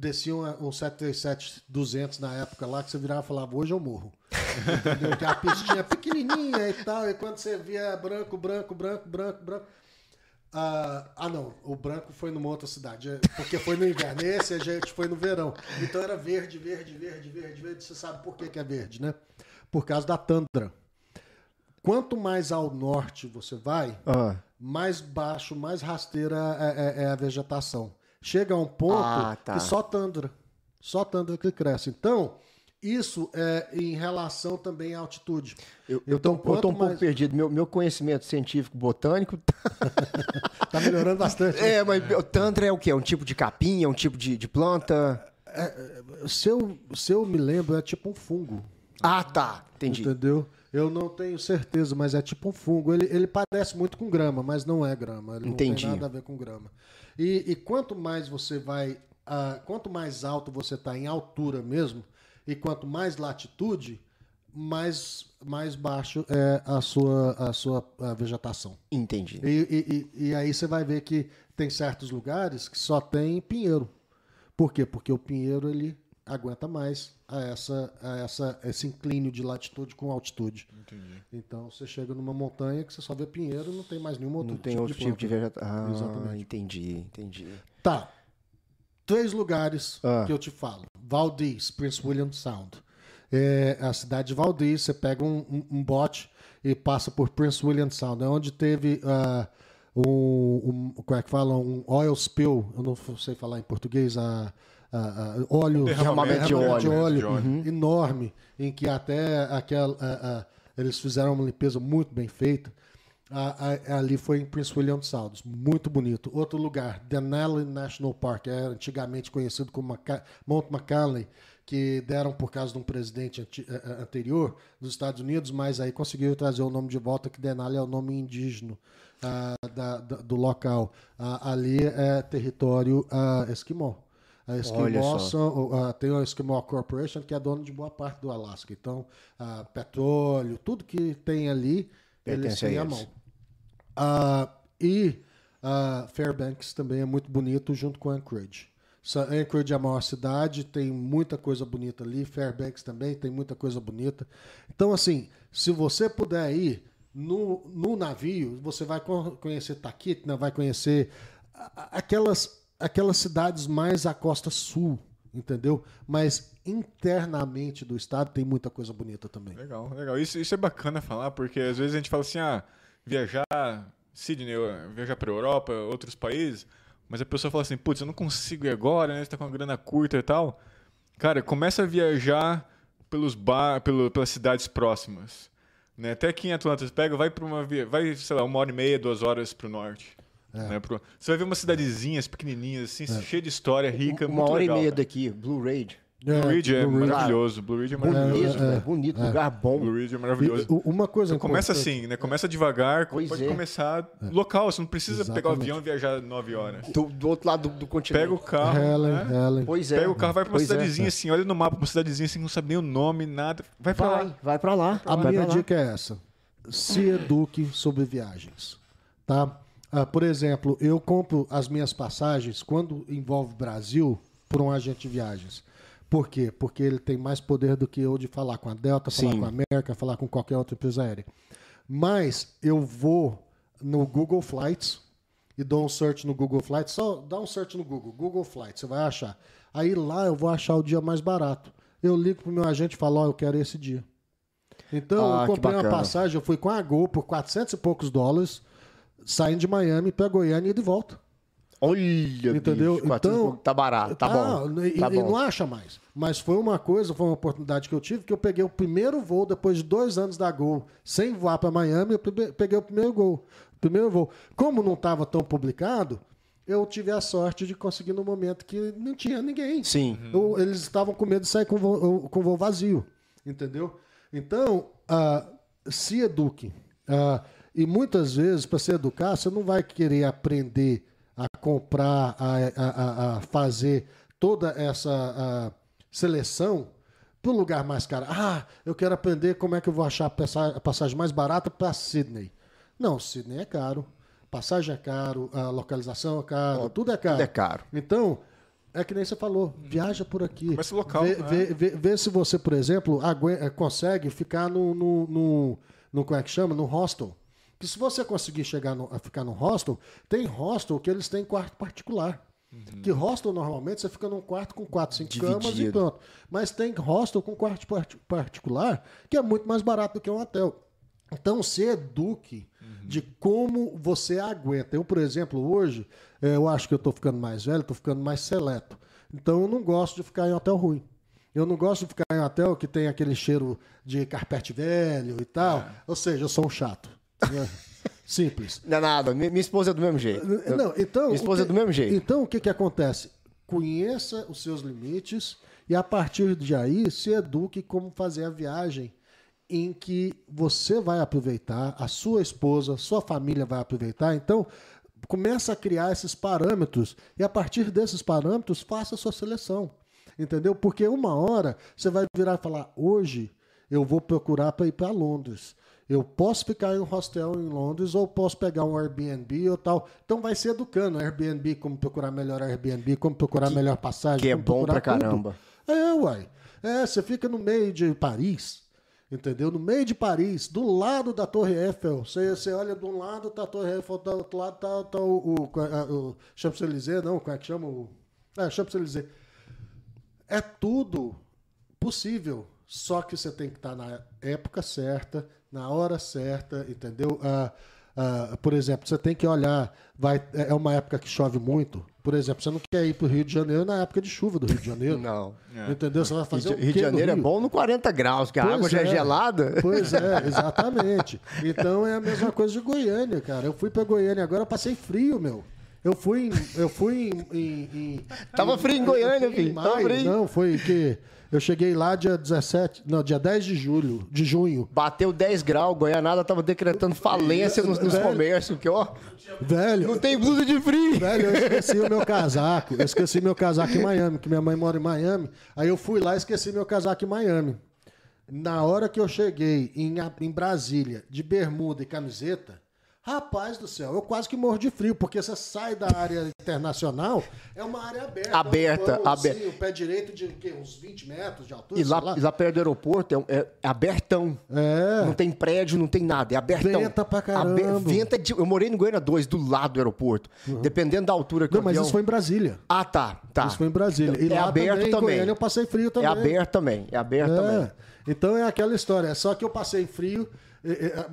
descia um, um 737-200 na época lá, que você virava e falava, hoje eu morro. Entendeu? Que a pistinha pequenininha e tal, e quando você via branco, branco, branco, branco, branco... Ah, ah, não, o branco foi numa outra cidade, é, porque foi no inverno. Esse a gente foi no verão. Então era verde, verde, verde, verde, verde. Você sabe por que, que é verde, né? Por causa da tundra. Quanto mais ao norte você vai, Ah. mais baixo, mais rasteira é, é- é a vegetação. Chega a um ponto Ah, tá. que só tundra. Só tundra que cresce. Então, isso é em relação também à altitude. Eu, eu Então, um quanto pouco mais- perdido. Meu, meu conhecimento científico botânico. Tá [laughs] melhorando bastante. é, mas o Tantra é o quê? É um tipo de capim? É um tipo de, de planta? se, eu, se eu me lembro, é tipo um fungo. Ah, tá. Entendi. Entendeu? Eu não tenho certeza, mas é tipo um fungo. Ele, ele parece muito com grama, mas não é grama. Ele Entendi. não tem nada a ver com grama. E, e quanto mais você vai. ah, quanto mais alto você está em altura mesmo, e quanto mais latitude, mais, mais baixo é a sua, a sua ah, vegetação. Entendi. E, e- e- e aí você vai ver que tem certos lugares que só tem pinheiro. Por quê? Porque o pinheiro ele aguenta mais a essa, a essa, esse inclínio de latitude com altitude. Entendi. Então você chega numa montanha que você só vê pinheiro, não tem mais nenhum outro Não tem tipo outro de tipo de vegetação. Ah, Exatamente. entendi, entendi. Tá. Três lugares Ah. que eu te falo. Valdez, Prince William Sound. É a cidade de Valdez, você pega um, um- um bote e passa por Prince William Sound. É onde teve ah, um, um- como é que fala? Um oil spill, eu não sei falar em português, a, a- a- óleo, Derramamento de derramamento óleo. De óleo. enorme, em que até aquela, a- eles fizeram uma limpeza muito bem feita. A- a- ali foi em Prince William Sound, muito bonito. Outro lugar, Denali National Park, é antigamente conhecido como Maca- Mount McKinley, que deram por causa de um presidente eh, eh, anterior dos Estados Unidos, mas aí conseguiu trazer o nome de volta, que Denali é o nome indígena ah, da- da- do local. Ah, ali é território ah, esquimó. A Esquimó são, ah, tem a Esquimó Corporation, que é dona de boa parte do Alasca. Então, petróleo, tudo que tem ali, eles Pertence a têm a eles. mão. Ah, e ah, Fairbanks também é muito bonito junto com Anchorage. Anchorage é a maior cidade, tem muita coisa bonita ali. Fairbanks também tem muita coisa bonita. Então, assim, se você puder ir no, no navio, você vai con- conhecer Taquitna, vai conhecer aquelas, aquelas cidades mais à costa sul, entendeu? Mas internamente do estado tem muita coisa bonita também. Legal, legal. Isso, isso é bacana falar, porque às vezes a gente fala assim, ah, viajar Sydney, viajar para Europa, outros países, mas a pessoa fala assim, putz, eu não consigo ir agora, né? Você tá com uma grana curta e tal. Cara, começa a viajar pelos bar, pelo, pelas cidades próximas. Né? Até aqui em Atlanta, você pega, vai para uma via, vai, sei lá, uma hora e meia, duas horas para o norte. Né? Pro- Você vai ver umas cidadezinhas pequenininhas, assim, cheia de história, rica, Uma hora legal, e meia cara. daqui, Blue Raid. Blue Ridge é, Blue Ridge. maravilhoso. Blue Ridge é maravilhoso. Bonito, velho, bonito, lugar bom. Blue Ridge é maravilhoso. E, uma coisa Então começa assim, né? Começa devagar, Pois pode é. começar local, você não precisa pegar o Exatamente. avião e viajar nove horas. Do, do outro lado do, do continente. Pega o carro, Helen, né? Helen. Pois é. Pega o carro, vai pra uma Pois é. cidadezinha assim, olha no mapa, uma cidadezinha assim, não sabe nem o nome, nada. Vai pra Vai, lá. vai pra lá. A vai minha dica é essa: se eduque sobre viagens, tá? Ah, por exemplo, eu compro as minhas passagens quando envolve Brasil por um agente de viagens. Por quê? Porque ele tem mais poder do que eu de falar com a Delta, falar Sim. com a América, falar com qualquer outra empresa aérea. Mas eu vou no Google Flights e dou um search no Google Flights. Só dá um search no Google, Google Flights, você vai achar. Aí lá eu vou achar o dia mais barato. Eu ligo pro meu agente e falo, ó, eu quero esse dia. Então, Ah, eu comprei uma passagem, eu fui com a Gol por 400 e poucos dólares, saindo de Miami para Goiânia e de volta. Olha, Entendeu? bicho, 400 e Então, tá barato, tá bom. E, tá e bom. não acha mais. Mas foi uma coisa, foi uma oportunidade que eu tive, que eu peguei o primeiro voo depois de dois anos da Gol, sem voar para Miami, eu pe- peguei o primeiro gol. Primeiro voo. Como não estava tão publicado, eu tive a sorte de conseguir no momento que não tinha ninguém. Sim. Eu- eles estavam com medo de sair com voo, com voo vazio. Entendeu? Então, ah, se eduque. Ah, e muitas vezes, para se educar, você não vai querer aprender a comprar, a, a- a- fazer toda essa seleção para o lugar mais caro. Ah, eu quero aprender como é que eu vou achar a passa- a passagem mais barata para Sydney. Não, Sydney é caro. Passagem é caro, a localização é caro, tudo é caro. tudo é caro. Então, é que nem você falou, viaja por aqui. Começa local, Vê, né? vê, vê- vê se você, por exemplo, eh, consegue ficar no, no, no, no- Como é que chama? No hostel. Porque se você conseguir chegar no, a ficar no hostel, tem hostel que eles têm quarto particular. Uhum. Que hostel, normalmente, você fica num quarto com quatro, cinco camas e Dividido. pronto. Mas tem hostel com quarto parti- particular que é muito mais barato do que um hotel. Então, se eduque de como você aguenta. Eu, por exemplo, hoje, eh, eu acho que eu estou ficando mais velho, estou ficando mais seleto. Então, eu não gosto de ficar em hotel ruim. Eu não gosto de ficar em hotel que tem aquele cheiro de carpete velho e tal. Ou seja, eu sou um chato. Simples. Não é nada, minha, esposa é do mesmo jeito. Não, então, minha esposa é que- do mesmo jeito. Então, o que, que acontece? Conheça os seus limites e, a partir de aí, se eduque como fazer a viagem em que você vai aproveitar, a sua esposa, sua família vai aproveitar. Então, começa a criar esses parâmetros e, a partir desses parâmetros, faça a sua seleção. Entendeu? Porque uma hora você vai virar e falar: hoje eu vou procurar para ir para Londres. Eu posso ficar em um hostel em Londres ou posso pegar um Airbnb ou tal. Então vai se educando. Airbnb, como procurar melhor Airbnb, como procurar melhor passagem. que é bom pra tudo. caramba. É, uai. É, você fica no meio de Paris, entendeu? No meio de Paris, do lado da Torre Eiffel. Você, você olha de um lado, tá a Torre Eiffel, do outro lado tá, tá o, o, o Champs-Élysées, não, como é que chama? O, é, Champs-Élysées. É tudo possível, só que você tem que estar na época certa, na hora certa, entendeu? Ah, ah, por exemplo, você tem que olhar, vai, é uma época que chove muito. Por exemplo, você não quer ir para o Rio de Janeiro na época de chuva do Rio de Janeiro. [laughs] Não. Entendeu? Você vai Rio fazer de, o Rio de Janeiro é Rio? bom no 40 graus, que a Pois água já é é. gelada. [laughs] Pois é, exatamente. Então é a mesma coisa de Goiânia, cara. Eu fui para Goiânia agora, eu passei frio, meu. Eu fui em. Eu fui em. em- em- Tava frio em Goiânia, eu fui em filho. Tava frio. Não, foi que. Eu cheguei lá dia 17. Não, dia 10 de julho, de junho. Bateu 10 graus, Goianada tava decretando falência nos, nos Velho. comércios, que ó, Velho. não tem blusa de frio. Velho, eu esqueci o meu casaco. Eu esqueci meu casaco em Miami, que minha mãe mora em Miami. Aí eu fui lá e esqueci meu casaco em Miami. Na hora que eu cheguei em, em Brasília, de bermuda e camiseta, rapaz do céu, eu quase que morro de frio, porque você sai da área internacional, é uma área aberta. Aberta, um aberta. assim, o pé direito de quê? uns 20 metros de altura, E sei lá, e lá perto do aeroporto é, é abertão. É. Não tem prédio, não tem nada, é abertão. Venta pra caramba. venta de- eu morei no Goiânia 2, do lado do aeroporto. Dependendo da altura que Não, mas avião... isso foi em Brasília. Ah, tá, tá. Isso foi em Brasília. E é lá aberto também, também. Goiânia, eu passei frio É também. aberto também, é aberto também. É. Então é aquela história. Só que eu passei frio.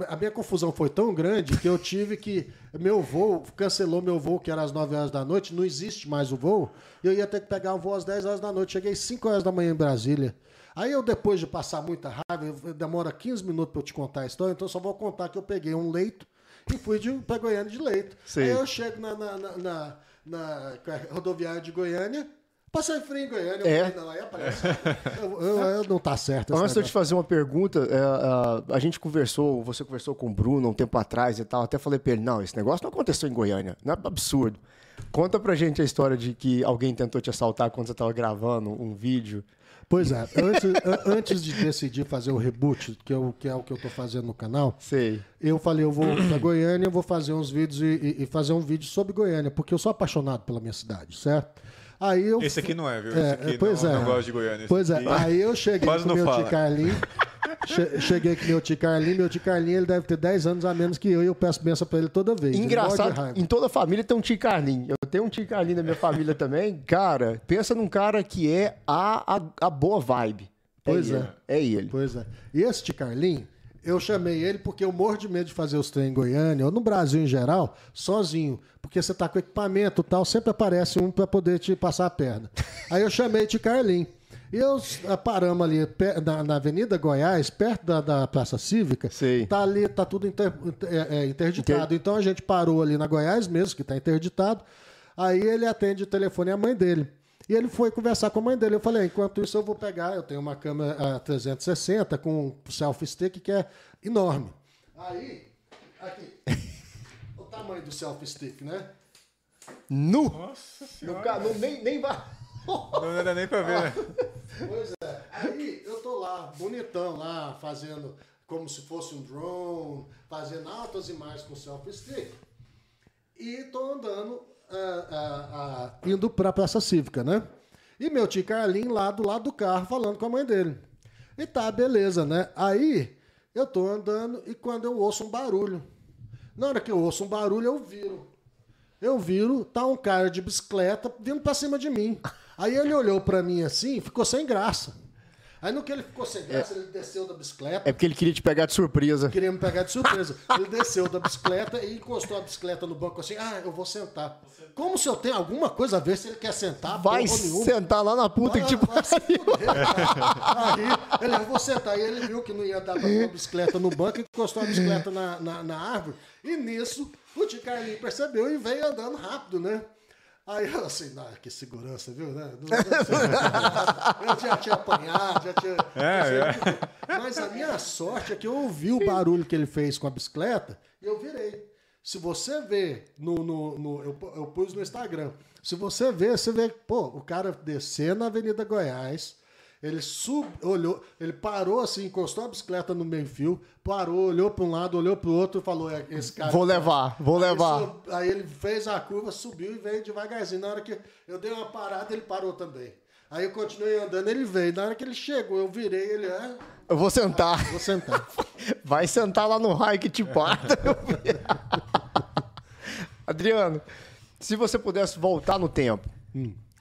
A- minha confusão foi tão grande que eu tive que. Meu voo, cancelou meu voo, que era às 9 horas da noite, não existe mais o voo. Eu ia ter que pegar um voo às 10 horas da noite. Cheguei 5 horas da manhã em Brasília. Aí eu, depois de passar muita raiva, demora 15 minutos para eu te contar a história, então eu só vou contar que eu peguei um leito e fui de, pra Goiânia de leito. Sim. Aí eu chego na, na, na, na- na rodoviária de Goiânia. Passei frio em Goiânia, eu É. falei, não, aí aparece. [laughs] eu, eu- eu- não tá certo. Antes de eu te fazer uma pergunta, é, a, a gente conversou, você conversou com o Bruno um tempo atrás e tal, até falei pra ele, não, esse negócio não aconteceu em Goiânia, não é absurdo. Conta pra gente a história de que alguém tentou te assaltar quando você tava gravando um vídeo. Pois é, antes, antes de decidir fazer o reboot, que, eu, que é o que eu tô fazendo no canal, Sei. eu falei, eu vou pra Goiânia, eu vou fazer uns vídeos e, e- e fazer um vídeo sobre Goiânia, porque eu sou apaixonado pela minha cidade, certo? Aí eu Esse aqui não é, viu? É, Esse aqui pois não, é. não gosto de Goiânia. Pois é, aqui- aí eu cheguei Quase com meu fala. tio Carlinho. che- Cheguei com meu tio Carlinho. Meu tio Carlinho ele deve ter 10 anos a menos que eu e eu peço benção pra ele toda vez. Engraçado, em toda família tem um tio Carlinho. Eu tenho um tio Carlinho na minha família também. Cara, pensa num cara que é a, a, a boa vibe. Pois é. É ele. Pois é. E esse Carlinho, eu chamei ele porque eu morro de medo de fazer os treinos em Goiânia, ou no Brasil em geral, sozinho. Porque você tá com equipamento e tal, sempre aparece um para poder te passar a perna. Aí eu chamei de Carlinho. E eu ah, paramos ali na, na Avenida Goiás, perto da, da Praça Cívica. Sei. Tá ali, tá tudo inter- é, é, interditado. Então a gente parou ali na Goiás mesmo, que tá interditado. Aí ele atende o telefone, é a mãe dele. E ele foi conversar com a mãe dele. Eu falei, enquanto isso eu vou pegar, eu tenho uma câmera ah, 360 com um selfie stick que é enorme. Aí, aqui, [laughs] o tamanho do selfie stick, né? Nu! Nossa No senhora. nem, nem vai. Não dá nem pra ver, né? [laughs] Pois é. Aí eu tô lá, bonitão lá, fazendo como se fosse um drone, fazendo altas imagens com selfie stick. E tô andando, indo pra Praça Cívica, né? E meu tio Carlinho lá do lado do carro falando com a mãe dele. E tá, beleza, né? Aí eu tô andando e quando eu ouço um barulho. Na hora que eu ouço um barulho, eu viro. Eu viro, tá um cara de bicicleta vindo pra cima de mim. Aí ele olhou pra mim assim ficou sem graça. Aí no que ele ficou sem graça, ele desceu da bicicleta. É porque ele queria te pegar de surpresa. Queria me pegar de surpresa. Ele desceu da bicicleta e encostou a bicicleta no banco assim. Ah, eu vou sentar. Como se eu tenho alguma coisa a ver se ele quer sentar? Vai sentar lá na puta que tipo. Vai se fuder, cara. Aí ele, eu vou sentar. Aí ele viu que não ia dar pra pôr a bicicleta no banco e encostou a bicicleta na, na, na árvore. E nisso, o tio Carlinho percebeu e veio andando rápido, né? Aí eu assim, não, que segurança, viu? Né? Não- não- eu já tinha apanhado, já tinha. É, Mas a minha sorte é que eu ouvi o barulho que ele fez com a bicicleta e eu virei. Se você vê no. no, no- eu, eu pus no Instagram. Se você vê, você vê, pô, o cara descendo na Avenida Goiás. Ele sub, olhou, ele parou assim, encostou a bicicleta no meio-fio, parou, olhou para um lado, olhou para o outro e falou: "É, esse cara. Vou levar, vou Aí levar. sub- Aí ele fez a curva, subiu e veio devagarzinho. Na hora que eu dei uma parada, ele parou também. Aí eu continuei andando, ele veio. Na hora que ele chegou, eu virei, ele, ah, Eu vou sentar. vou sentar. [laughs] Vai sentar lá no raio que te parta. [laughs] Adriano, se você pudesse voltar no tempo,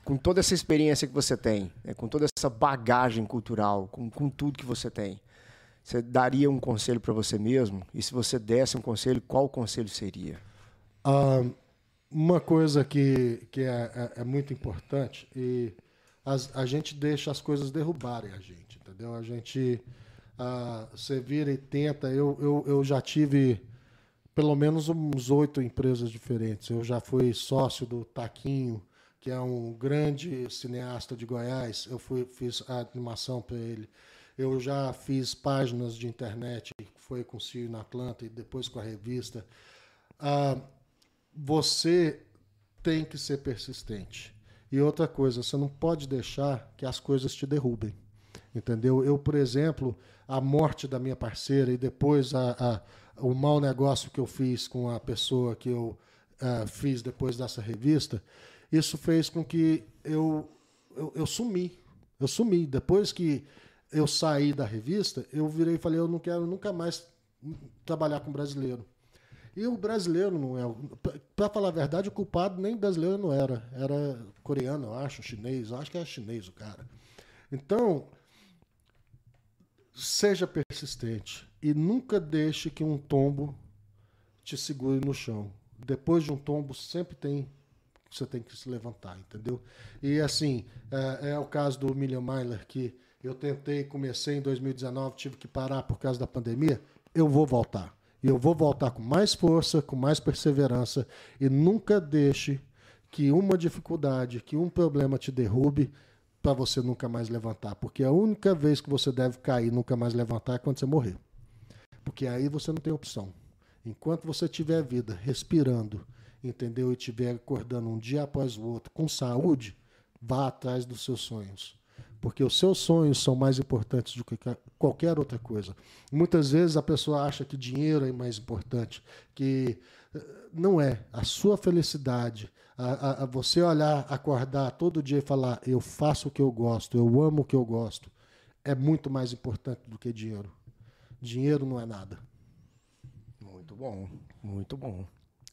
com toda essa experiência que você tem, né, com toda essa bagagem cultural, com, com tudo que você tem, você daria um conselho para você mesmo? E se você desse um conselho, qual conselho seria? Ah, uma coisa que, que é, é- é muito importante e as- a gente deixa as coisas derrubarem a gente, entendeu? A gente ah, você vira e tenta. Eu, eu, eu já tive pelo menos uns oito empresas diferentes. Eu já fui sócio do Taquinho, que é um grande cineasta de Goiás. Eu fui, fiz a animação para ele. Eu já fiz páginas de internet, foi com o Ciro na Atlanta e depois com a revista. Ah, você tem que ser persistente. E outra coisa, você não pode deixar que as coisas te derrubem. Entendeu? Eu, por exemplo, a morte da minha parceira e depois a, a- o mau negócio que eu fiz com a pessoa que eu ah, fiz depois dessa revista, isso fez com que eu, eu, eu sumi. Eu sumi. Depois que eu saí da revista, eu virei e falei, eu não quero nunca mais trabalhar com brasileiro. E o brasileiro não é. Para falar a verdade, o culpado nem brasileiro não era. Era coreano, eu acho, chinês. Eu acho que era chinês o cara. Então, seja persistente e nunca deixe que um tombo te segure no chão. Depois de um tombo, sempre tem você tem que se levantar, entendeu? E assim, é, é o caso do William Myler, que eu tentei, comecei em 2019, tive que parar por causa da pandemia. Eu vou voltar. E eu vou voltar com mais força, com mais perseverança. E nunca deixe que uma dificuldade, que um problema te derrube para você nunca mais levantar. Porque a única vez que você deve cair nunca mais levantar é quando você morrer. Porque aí você não tem opção. Enquanto você tiver vida respirando, entendeu? E estiver acordando um dia após o outro com saúde, vá atrás dos seus sonhos. Porque os seus sonhos são mais importantes do que qualquer outra coisa. Muitas vezes a pessoa acha que dinheiro é mais importante, que eh, não é. A sua felicidade, a, a- a você olhar, acordar todo dia e falar: eu faço o que eu gosto, eu amo o que eu gosto, é muito mais importante do que dinheiro. Dinheiro não é nada. Muito bom, muito bom.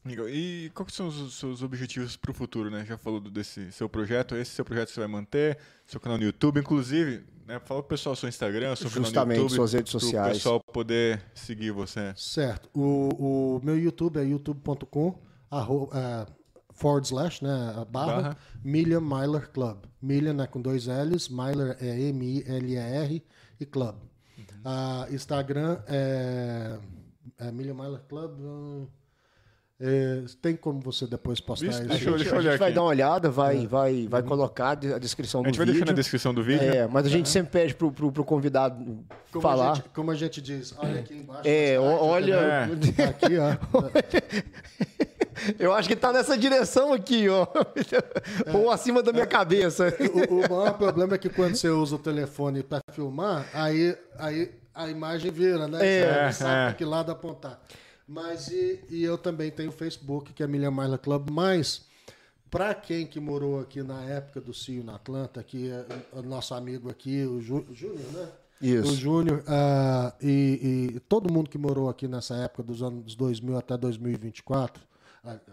Legal. E quais são os seus objetivos para o futuro, né? Já falou desse seu projeto, esse seu projeto você vai manter, seu canal no YouTube, inclusive, né? Fala pro pessoal seu Instagram, seu Justamente, canal no YouTube, suas redes sociais. Para o pessoal poder seguir você. Certo. O, o meu YouTube é youtube.com uh, forward slash, né? A barra, Barra. Million Myler Club. Million é com dois L's, Myler é M-I-L-E-R e Club. Ah, Instagram é, é Million Myler Club. hum, é, tem como você depois postar Vixe, isso? deixa eu- A gente, a vai aqui. dar uma olhada, vai, vai, vai colocar a descrição A do gente vai vídeo. deixar na descrição do vídeo. É, mas a gente sempre pede pro, pro, pro convidado Como falar. A gente, como a gente diz, olha aqui embaixo. É, olha-? Tá Aqui, ó. [laughs] Eu acho que tá nessa direção aqui, ó. [laughs] Ou acima da minha cabeça. [laughs] O, o maior problema é que quando você usa o telefone para filmar, aí, aí a imagem vira, né? É, Você não sabe é. pra que lado apontar. Mas e, e eu também tenho o Facebook, que é Million Mile Club, mas para quem que morou aqui na época do CIO na Atlanta, que é o nosso amigo aqui, o Jú- Júnior, né? Isso. O Júnior, ah, e, e todo mundo que morou aqui nessa época dos anos 2000 até 2024, ah, ah,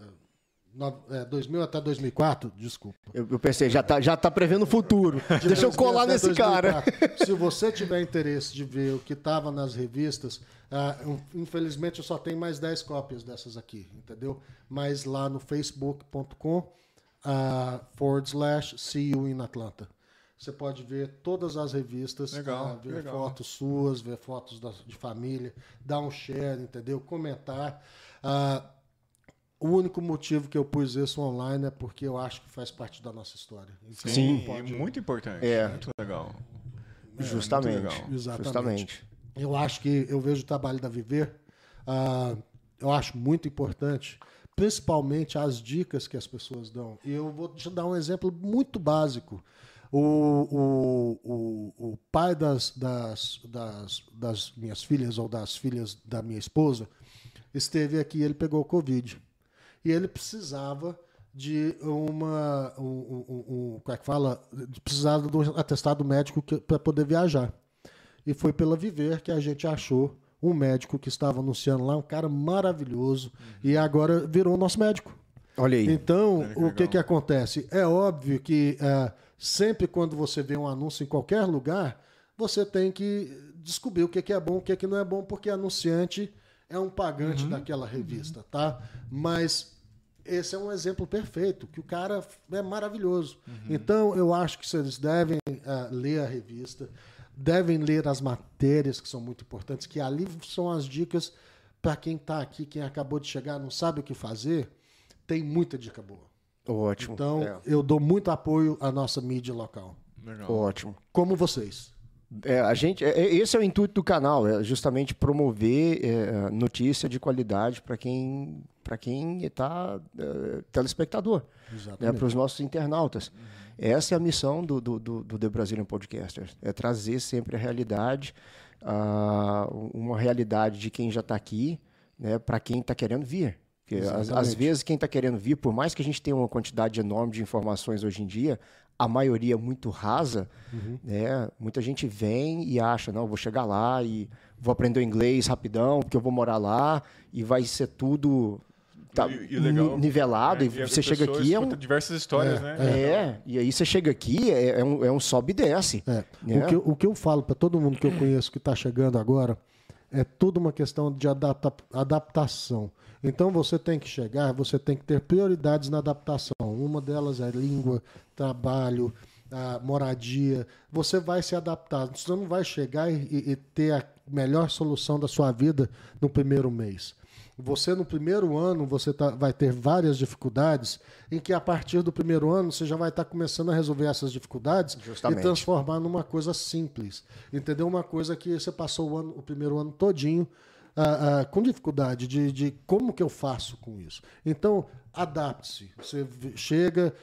no- é, 2000 até 2004, desculpa. Eu, eu pensei, já tá, já tá prevendo o futuro. [laughs] Deixa eu colar nesse cara. 2004. Se você [laughs] tiver interesse de ver o que estava nas revistas, um, infelizmente eu só tenho mais 10 cópias dessas aqui, entendeu? Mas lá no facebook.com ah, forward slash see you in Atlanta. Você pode ver todas as revistas, Legal, ah, ver legal. fotos suas, ver fotos da- de família, dar um share, entendeu? Comentar. Ah, o único motivo que eu pus isso online é porque eu acho que faz parte da nossa história. Então, Sim. Pode- muito importante. É. Muito legal. Justamente. muito legal. Exatamente. Justamente. Eu acho que eu vejo o trabalho da Viver, ah, eu acho muito importante, principalmente as dicas que as pessoas dão. E eu vou te dar um exemplo muito básico. O, o, o, o pai das, das, das, das minhas filhas, ou das filhas da minha esposa, esteve aqui ele pegou Covid. E ele precisava de uma. Um, um, um- como é que fala? Precisava de um atestado médico para poder viajar. E foi pela Viver que a gente achou um médico que estava anunciando lá, um cara maravilhoso, e agora virou nosso médico. Olha aí. Então, que o que, que acontece? É óbvio que é, sempre quando você vê um anúncio em qualquer lugar, você tem que descobrir o que, que é bom, o que, que não é bom, porque anunciante é um pagante daquela revista, tá? Mas esse é um exemplo perfeito, que o cara é maravilhoso. Então, eu acho que vocês devem ah, ler a revista, devem ler as matérias que são muito importantes, que ali são as dicas para quem está aqui, quem acabou de chegar, não sabe o que fazer, tem muita dica boa. Ótimo. Então, É, eu dou muito apoio à nossa mídia local. Legal. Ótimo. Como vocês. É, a gente, é, é- esse é o intuito do canal, é justamente promover é, notícia de qualidade para quem para quem está telespectador, né, para os nossos internautas. Essa é a missão do, do, do, do The Brazilian Podcasters, é trazer sempre a realidade, ah, uma realidade de quem já está aqui, né, para quem está querendo vir. Porque às, vezes quem está querendo vir, por mais que a gente tenha uma quantidade enorme de informações hoje em dia, a maioria muito rasa, né? Muita gente vem e acha, não, vou chegar lá e vou aprender o inglês rapidão, porque eu vou morar lá e vai ser tudo tá, E- e legal ni- nivelado. É, e você chega aqui é um diversas histórias, né? é, e aí você chega aqui é, é um, é um sobe e desce. É, né? o, que, eu- o que eu falo para todo mundo que eu conheço que está chegando agora é tudo uma questão de adapta- adaptação. Então você tem que chegar, você tem que ter prioridades na adaptação. Uma delas é língua, trabalho, moradia. Você vai se adaptar. Você não vai chegar e- e ter a melhor solução da sua vida no primeiro mês. Você no primeiro ano você tá- vai ter várias dificuldades, em que a partir do primeiro ano você já vai estar começando a resolver essas dificuldades Justamente. e transformar numa coisa simples, entendeu? Uma coisa que você passou o, ano- o primeiro ano todinho ah, ah, com dificuldade de, de como que eu faço com isso. Então adapte-se. Você chega,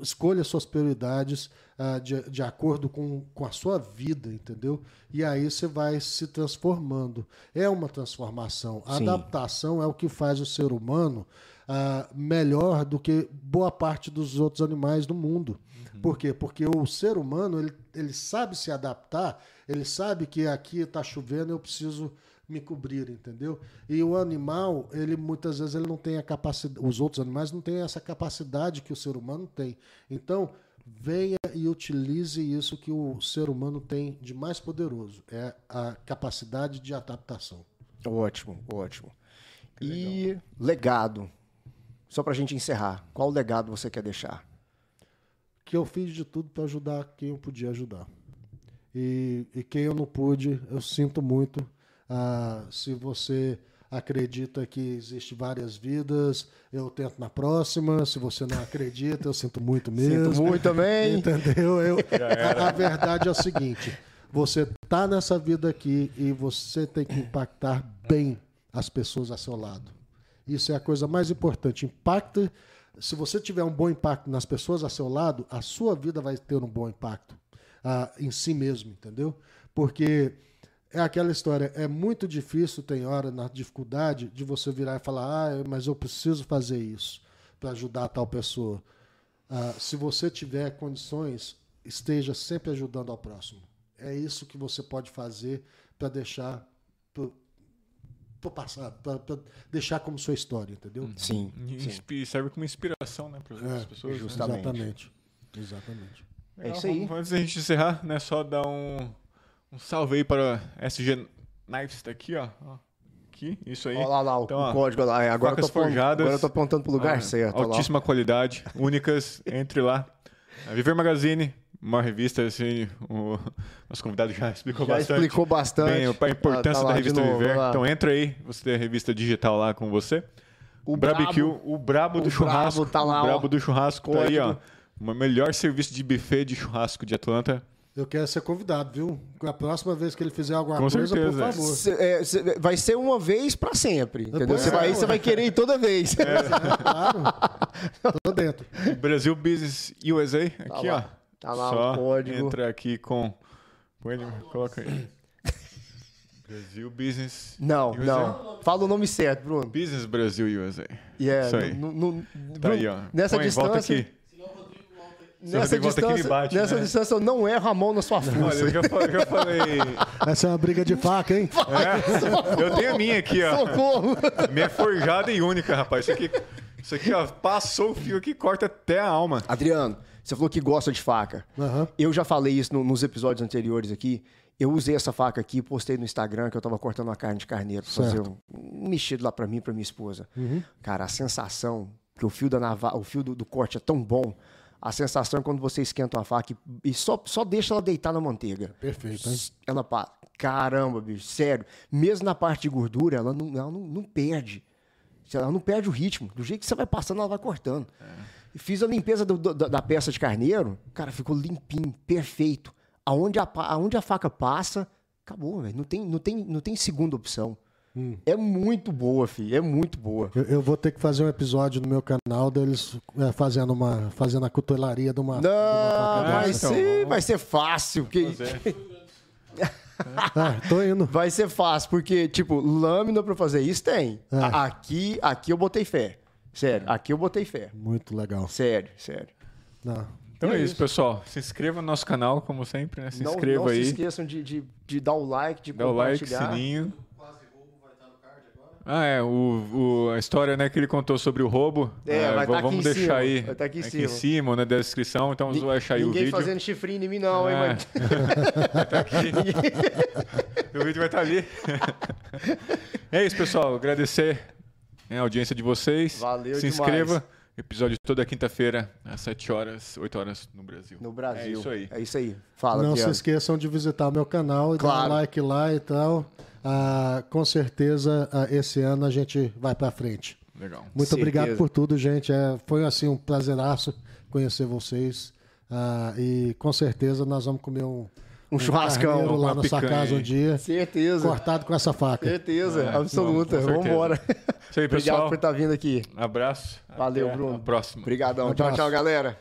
escolha suas prioridades ah, de, de acordo com, com a sua vida, entendeu? E aí você vai se transformando. É uma transformação. A Sim. adaptação é o que faz o ser humano ah, melhor do que boa parte dos outros animais do mundo. Por quê? Porque o ser humano ele, ele sabe se adaptar, ele sabe que aqui está chovendo, eu preciso me cobrir, entendeu? E o animal, ele muitas vezes ele não tem a capacidade, os outros animais não têm essa capacidade que o ser humano tem. Então, venha e utilize isso que o ser humano tem de mais poderoso, é a capacidade de adaptação. Ótimo, ótimo. E legado. Só pra gente encerrar, qual legado você quer deixar? Que eu fiz de tudo para ajudar quem eu podia ajudar. E, e quem eu não pude, eu sinto muito. Ah, se você acredita que existe várias vidas, eu tento na próxima. Se você não acredita, eu sinto muito mesmo. Sinto muito também. [laughs] Entendeu? Eu, a, a verdade é o seguinte: você tá nessa vida aqui e você tem que impactar bem as pessoas a seu lado. Isso é a coisa mais importante. Impacta. Se você tiver um bom impacto nas pessoas a seu lado, a sua vida vai ter um bom impacto ah, em si mesmo, entendeu? Porque é aquela história, é muito difícil, tem hora na dificuldade, de você virar e falar, ah, mas eu preciso fazer isso para ajudar tal pessoa. Ah, se você tiver condições, esteja sempre ajudando ao próximo. É isso que você pode fazer para deixar para passado, para deixar como sua história, entendeu? Sim. E serve como inspiração, né, para as É, pessoas. né? justamente. Exatamente. Exatamente. É isso aí. Vamos, antes da gente encerrar, né, só dar um, um salve aí para SG Knives, tá aqui, ó. Aqui, isso aí. Olha lá, lá o, Então, o ó, código lá. É, Agora eu, forjadas. agora eu tô apontando pro lugar Ó, certo. olha lá. Altíssima qualidade, únicas, entre lá. A Viver Magazine, uma revista, assim, o nosso convidado já explicou Já bastante. explicou bastante. Bem, a importância Tá- tá da revista novo, Viver. Então entra aí, você tem a revista digital lá com você. O Barbecue, o Brabo do o churrasco. Brabo tá lá, o. Brabo do churrasco tá aí, ó. O melhor serviço de buffet de churrasco de Atlanta. Eu quero ser convidado, viu? A próxima vez que ele fizer alguma Com coisa, certeza. por favor. Cê- é, cê- vai ser uma vez pra sempre, entendeu? Pois Você é, vai, vai querer ir toda vez. [laughs] Claro. Tô dentro. Brasil Business USA, aqui, ó. lá. Tá lá Só o código. entra aqui com... Põe ele, coloca aí. [laughs] Brasil Business Não, USA. não. Fala o nome certo, Bruno. Business Brasil USA. É, Isso aí. no- no- Tá Bruno, aí, ó. Nessa Põe, distância, volta aqui me distância, bate, nessa né? distância eu não erro a mão na sua Olha, força. eu já falei, já falei. Essa é uma briga de faca, hein? É, eu tenho a minha aqui, ó. Socorro! Minha é forjada e única, rapaz. Isso aqui, isso aqui, ó, passou o fio aqui, corta até a alma. Adriano, você falou que gosta de faca. Aham. Eu já falei isso no- nos episódios anteriores aqui. Eu usei essa faca aqui, postei no Instagram que eu tava cortando uma carne de carneiro pra fazer um, um mexido lá pra mim e pra minha esposa. Uhum. Cara, a sensação que o fio da navalha, o fio do, do corte é tão bom. A sensação é quando você esquenta uma faca e, e só, só deixa ela deitar na manteiga. Perfeito, hein? Ela passa. Caramba, bicho, sério. Mesmo na parte de gordura, ela não, ela não, não perde. Ela não perde o ritmo. Do jeito que você vai passando, ela vai cortando. E Fiz a limpeza do- do- da, peça de carneiro, cara, ficou limpinho, perfeito. Aonde a, aonde a faca passa, acabou, velho. Não tem, não, tem, não tem segunda opção. É muito boa, filho. É muito boa. Eu, eu vou ter que fazer um episódio no meu canal deles é, fazendo, uma, fazendo a cutelaria de uma, de uma Não, vai, então, ser, vai ser fácil. Porque, Ah, [laughs] tô indo. vai ser fácil, porque, tipo, lâmina pra fazer isso tem. É. Aqui, aqui eu botei fé. Sério, aqui eu botei fé. Muito legal. Sério, sério. Não. Então é é isso, isso. pessoal. Se inscreva no nosso canal, como sempre, né? Se não inscreva não aí. se esqueçam de, de, de dar o like, de Dá o like, compartilhar. sininho. Ah, é, o, o- a história né, que ele contou sobre o roubo. É, Ah, vai tá aqui vamos em deixar cima, aí. vai tá aqui em em cima. cima, né, da descrição. Então você vai achar aí o Ninguém vídeo. fazendo chifrinho em mim, não, hein, É. mano? [laughs] Tá aqui. [laughs] o vídeo vai estar ali. [laughs] é isso, pessoal. Agradecer né, a audiência de vocês. Valeu Se demais. inscreva. Episódio toda quinta-feira, às 7 horas, 8 horas no Brasil. No Brasil. É isso aí. É isso aí. Fala, Não se esqueçam de visitar o meu canal e dar Claro. um like lá e tal. Ah, com certeza, ah, esse ano a gente vai pra frente. Legal. Muito Certeza. obrigado por tudo, gente. É, foi assim um prazeraço conhecer vocês. Ah, e com certeza nós vamos comer um, Um churrascão, carneiro lá na sua picanha casa um dia, Certeza. cortado com essa faca. Certeza, É, absoluta. Isso aí, [laughs] Obrigado por estar vindo aqui. Abraço. Valeu, Até Bruno. A próxima. Obrigadão. Tchau, Abraço. tchau, galera.